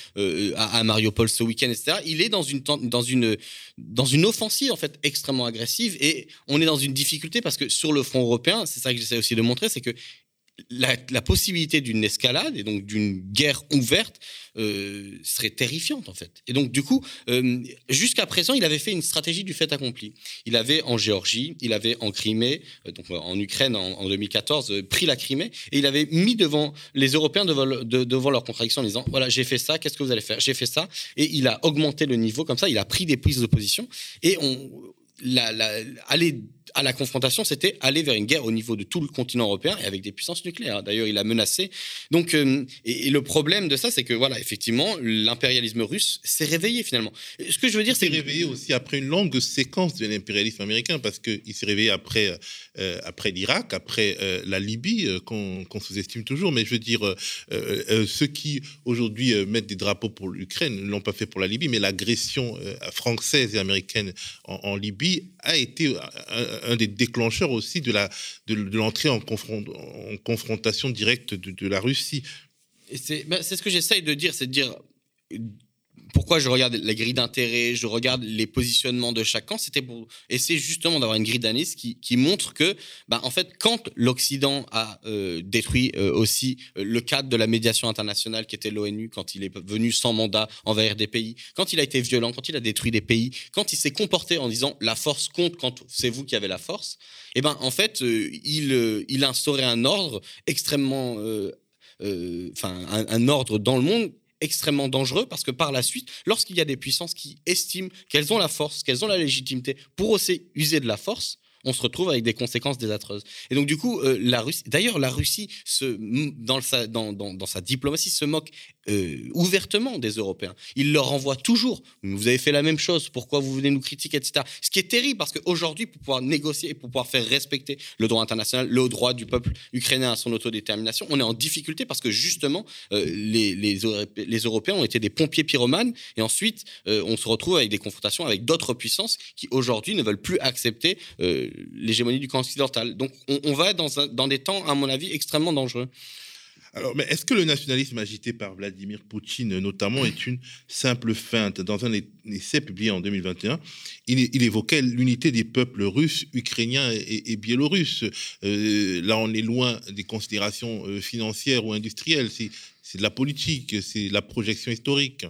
Speaker 7: à, Mariupol ce week-end, etc. Il est dans une, dans, une, dans une offensive en fait extrêmement agressive et on est dans une difficulté parce que sur le front européen, c'est ça que j'essaie aussi de montrer, c'est que la, possibilité d'une escalade et donc d'une guerre ouverte euh, serait terrifiante en fait. Et donc du coup, euh, jusqu'à présent, il avait fait une stratégie du fait accompli. Il avait en Géorgie, il avait en Crimée, euh, donc en Ukraine en, 2014, pris la Crimée et il avait mis devant les Européens devant, devant leur contradiction en disant voilà j'ai fait ça, qu'est-ce que vous allez faire? J'ai fait ça et il a augmenté le niveau comme ça, il a pris des prises d'opposition et on la, la, aller à la confrontation, c'était aller vers une guerre au niveau de tout le continent européen et avec des puissances nucléaires. D'ailleurs, il a menacé. Donc, euh, et, le problème de ça, c'est que voilà, effectivement, l'impérialisme russe s'est réveillé finalement. Ce que je veux dire, c'est
Speaker 1: réveillé aussi après une longue séquence de l'impérialisme américain, parce qu'il s'est réveillé après euh, après l'Irak, après euh, la Libye, qu'on sous-estime toujours. Mais je veux dire, ceux qui aujourd'hui mettent des drapeaux pour l'Ukraine ne l'ont pas fait pour la Libye, mais l'agression française et américaine en, en Libye a été un des déclencheurs aussi de la de, l'entrée en, confrontation directe de, la Russie.
Speaker 7: Bah, c'est ce que j'essaye de dire, c'est de dire pourquoi je regarde la grille d'intérêt, je regarde les positionnements de chaque camp, c'était pour essayer justement d'avoir une grille d'analyse qui, montre que, bah, en fait, quand l'Occident a euh, détruit euh, aussi euh, le cadre de la médiation internationale qui était l'ONU, quand il est venu sans mandat envers des pays, quand il a été violent, quand il a détruit des pays, quand il s'est comporté en disant la force compte quand c'est vous qui avez la force, eh ben en fait, il, il a instauré un ordre extrêmement, enfin un ordre dans le monde extrêmement dangereux parce que par la suite, lorsqu'il y a des puissances qui estiment qu'elles ont la force, qu'elles ont la légitimité pour aussi user de la force, on se retrouve avec des conséquences désastreuses. Et donc, du coup, euh, la Russie, d'ailleurs, la Russie, se, dans, dans, sa diplomatie, se moque euh, ouvertement des Européens. Il leur envoie toujours Vous avez fait la même chose, pourquoi vous venez nous critiquer, etc. Ce qui est terrible parce qu'aujourd'hui, pour pouvoir négocier et pour pouvoir faire respecter le droit international, le droit du peuple ukrainien à son autodétermination, on est en difficulté parce que justement, euh, les, Européens ont été des pompiers pyromanes et ensuite, on se retrouve avec des confrontations avec d'autres puissances qui aujourd'hui ne veulent plus accepter l'hégémonie du camp occidental. Donc on, va dans, dans des temps, à mon avis, extrêmement dangereux.
Speaker 1: Alors, mais est-ce que le nationalisme agité par Vladimir Poutine, notamment, est une simple feinte? Dans un essai publié en 2021, il, évoquait l'unité des peuples russes, ukrainiens et, biélorusses. Euh, là, on est loin des considérations euh, financières ou industrielles. C'est de la politique, c'est la projection historique.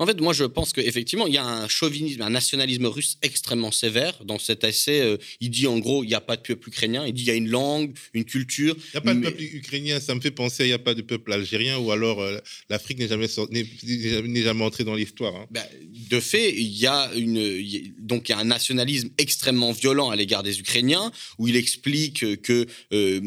Speaker 7: En fait, moi, je pense qu'effectivement, il y a un chauvinisme, un nationalisme russe extrêmement sévère. Dans cet essai, euh, il dit en gros, il n'y a pas de peuple ukrainien. Il dit il y a une langue, une culture.
Speaker 1: Il n'y a pas de peuple ukrainien. Ça me fait penser, il n'y a pas de peuple algérien ou alors euh, l'Afrique n'est jamais, n'est jamais entrée dans l'histoire. Hein.
Speaker 7: Bah, de fait, il y a une, donc il y a un nationalisme extrêmement violent à l'égard des Ukrainiens où il explique que euh,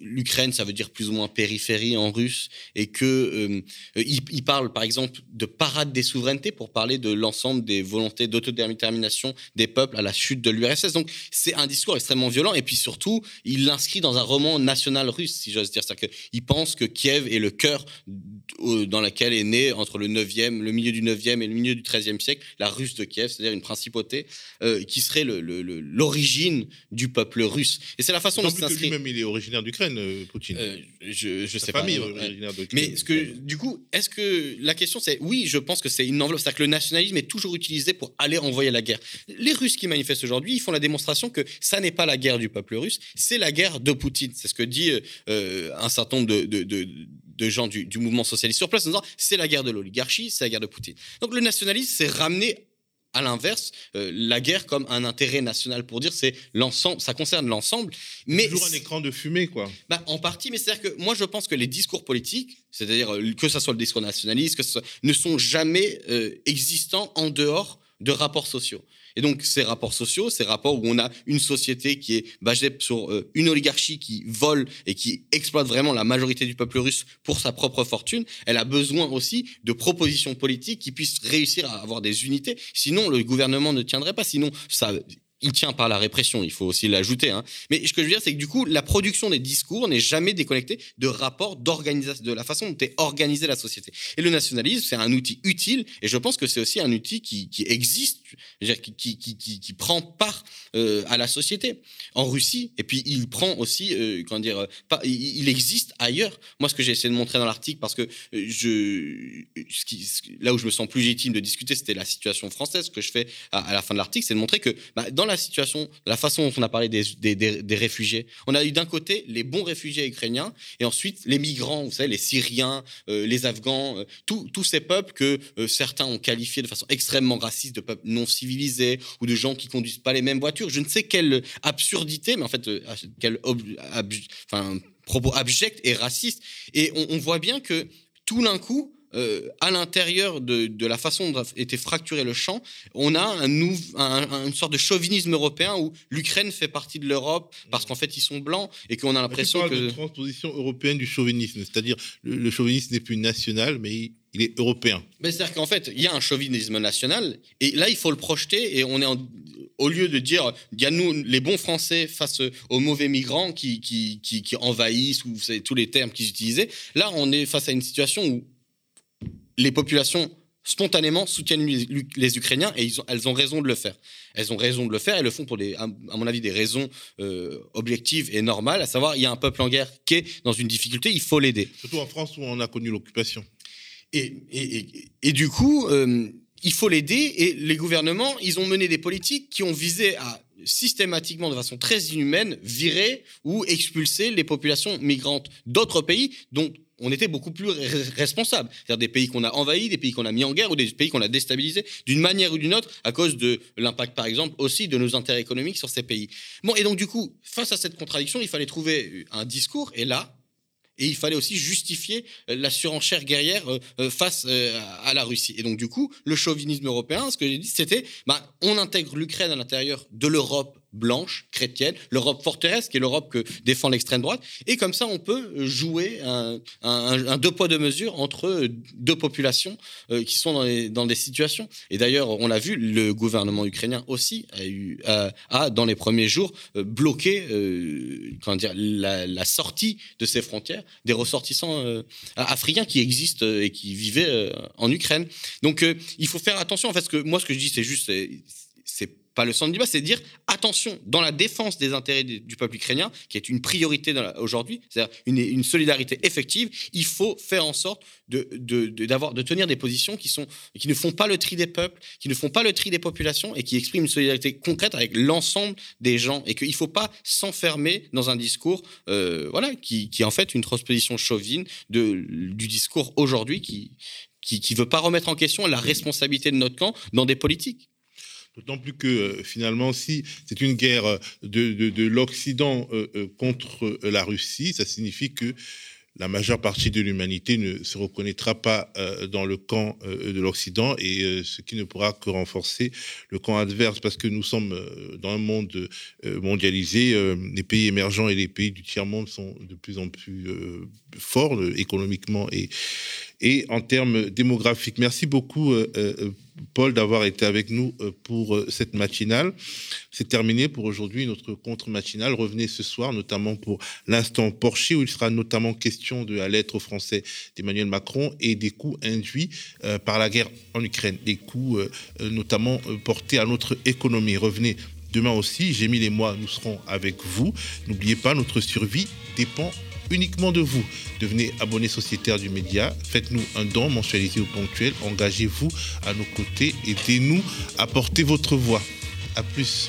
Speaker 7: l'Ukraine, ça veut dire plus ou moins périphérie en russe et que il, il parle par exemple de parade des souverainetés pour parler de l'ensemble des volontés d'autodétermination des peuples à la chute de l'URSS. Donc c'est un discours extrêmement violent et puis surtout il l'inscrit dans un roman national russe, si j'ose dire. C'est-à-dire qu'il pense que Kiev est le cœur dans lequel est né entre le 9e, le milieu du 9e et le milieu du 13e siècle la Russe de Kiev, c'est-à-dire une principauté euh, qui serait l'origine du peuple russe. Et c'est la façon dont
Speaker 1: s'inscrit. Lui-même, il est originaire d'Ukraine, euh, Poutine. Euh,
Speaker 7: je, je sais famille pas. Mais ce que, du coup, est-ce que la question c'est oui, je pense que c'est une enveloppe, c'est-à-dire que le nationalisme est toujours utilisé pour aller envoyer la guerre. Les Russes qui manifestent aujourd'hui, ils font la démonstration que ça n'est pas la guerre du peuple russe, c'est la guerre de Poutine. C'est ce que dit un certain nombre de, de, gens du, mouvement socialiste sur place en disant c'est la guerre de l'oligarchie, c'est la guerre de Poutine. Donc le nationalisme, c'est ramener à l'inverse, euh, la guerre comme un intérêt national pour dire c'est l'ensemble, ça concerne l'ensemble.
Speaker 1: Mais toujours un écran de fumée, quoi.
Speaker 7: Bah, en partie, mais c'est-à-dire que moi je pense que les discours politiques, c'est-à-dire euh, que ce soit le discours nationaliste, que ce ne sont jamais euh, existants en dehors de rapports sociaux. Et donc, ces rapports sociaux, ces rapports où on a une société qui est basée sur euh, une oligarchie qui vole et qui exploite vraiment la majorité du peuple russe pour sa propre fortune, elle a besoin aussi de propositions politiques qui puissent réussir à avoir des unités. Sinon, le gouvernement ne tiendrait pas. Sinon, ça, il tient par la répression, il faut aussi l'ajouter. Hein. Mais ce que je veux dire, c'est que du coup, la production des discours n'est jamais déconnectée de rapports d'organisation, de la façon dont est organisée la société. Et le nationalisme, c'est un outil utile, et je pense que c'est aussi un outil qui, existe, qui, qui, qui, prend part euh, à la société. En Russie, et puis il prend aussi, euh, comment dire, pas, il, existe ailleurs. Moi, ce que j'ai essayé de montrer dans l'article, parce que euh, je, là où je me sens plus légitime de discuter, c'était la situation française. Ce que je fais à, la fin de l'article, c'est de montrer que bah, dans la situation, la façon dont on a parlé des, des, réfugiés, on a eu d'un côté les bons réfugiés ukrainiens et ensuite les migrants, vous savez, les Syriens, euh, les Afghans, euh, tous ces peuples que euh, certains ont qualifiés de façon extrêmement raciste de peuples non civilisés ou de gens qui conduisent pas les mêmes voitures. Je ne sais quelle absurdité, mais en fait, quel enfin, propos abject et raciste. Et on, on voit bien que tout d'un coup, euh, à l'intérieur de, la façon dont a été fracturé le champ, on a un, une sorte de chauvinisme européen où l'Ukraine fait partie de l'Europe parce qu'en fait ils sont blancs et qu'on a l'impression que.
Speaker 1: de transposition européenne du chauvinisme, c'est-à-dire le, chauvinisme n'est plus national, mais il, est européen.
Speaker 7: C'est-à-dire qu'en fait, il y a un chauvinisme national, et là, il faut le projeter, et on est au lieu de dire, il y a nous, les bons Français face aux mauvais migrants qui, qui, qui, qui envahissent, ou vous savez, tous les termes qu'ils utilisaient, là, on est face à une situation où les populations spontanément soutiennent les Ukrainiens et elles ont raison de le faire. Elles ont raison de le faire, elles le font pour, des, à mon avis, des raisons euh, objectives et normales, à savoir, il y a un peuple en guerre qui est dans une difficulté, il faut l'aider.
Speaker 1: Surtout en France où on a connu l'occupation.
Speaker 7: Et, et, du coup, euh, il faut l'aider et les gouvernements, ils ont mené des politiques qui ont visé à systématiquement, de façon très inhumaine, virer ou expulser les populations migrantes d'autres pays dont on était beaucoup plus responsables. C'est-à-dire des pays qu'on a envahis, des pays qu'on a mis en guerre ou des pays qu'on a déstabilisés d'une manière ou d'une autre à cause de l'impact, par exemple, aussi de nos intérêts économiques sur ces pays. Bon, et donc du coup, face à cette contradiction, il fallait trouver un discours. Et là, et il fallait aussi justifier la surenchère guerrière euh, euh, face euh, à la Russie. Et donc, du coup, le chauvinisme européen, ce que j'ai dit, c'était bah, on intègre l'Ukraine à l'intérieur de l'Europe blanche, chrétienne, l'Europe forteresse, qui est l'Europe que défend l'extrême droite. Et comme ça, on peut jouer un, deux poids, deux mesures entre deux populations euh, qui sont dans, des situations. Et d'ailleurs, on l'a vu, le gouvernement ukrainien aussi a, eu, a, dans les premiers jours, euh, bloqué euh, comment dire, la, sortie de ses frontières des ressortissants africains qui existent et qui vivaient en Ukraine. Donc, il faut faire attention. En fait, ce que, moi, ce que je dis, c'est juste, c'est pas le centre du débat, c'est dire attention, dans la défense des intérêts du peuple ukrainien, qui est une priorité aujourd'hui, c'est-à-dire une, solidarité effective, il faut faire en sorte de, de, tenir des positions qui, sont, qui ne font pas le tri des peuples, qui ne font pas le tri des populations et qui expriment une solidarité concrète avec l'ensemble des gens et qu'il ne faut pas s'enfermer dans un discours euh, voilà, qui, qui est en fait une transposition chauvine du discours aujourd'hui qui, qui ne veut pas remettre en question la responsabilité de notre camp dans des politiques.
Speaker 1: D'autant plus que euh, finalement, si c'est une guerre euh, de, l'Occident euh, contre la Russie, ça signifie que la majeure partie de l'humanité ne se reconnaîtra pas dans le camp de l'Occident et ce qui ne pourra que renforcer le camp adverse parce que nous sommes dans un monde mondialisé. les pays émergents et les pays du tiers-monde sont de plus en plus forts économiquement et, et en termes démographiques. Merci beaucoup, euh, euh, Paul, d'avoir été avec nous euh, pour cette matinale. C'est terminé pour aujourd'hui notre contre-matinale. Revenez ce soir, notamment pour l'instant Porsche, où il sera notamment question de la lettre aux Français d'Emmanuel Macron et des coûts induits par la guerre en Ukraine, des coûts notamment portés à notre économie. Revenez demain aussi, j'ai mis les mois, nous serons avec vous. N'oubliez pas, notre survie dépend uniquement de vous. Devenez abonné sociétaire du média, faites-nous un don mensualisé ou ponctuel, engagez-vous à nos côtés, aidez-nous à porter votre voix. À plus.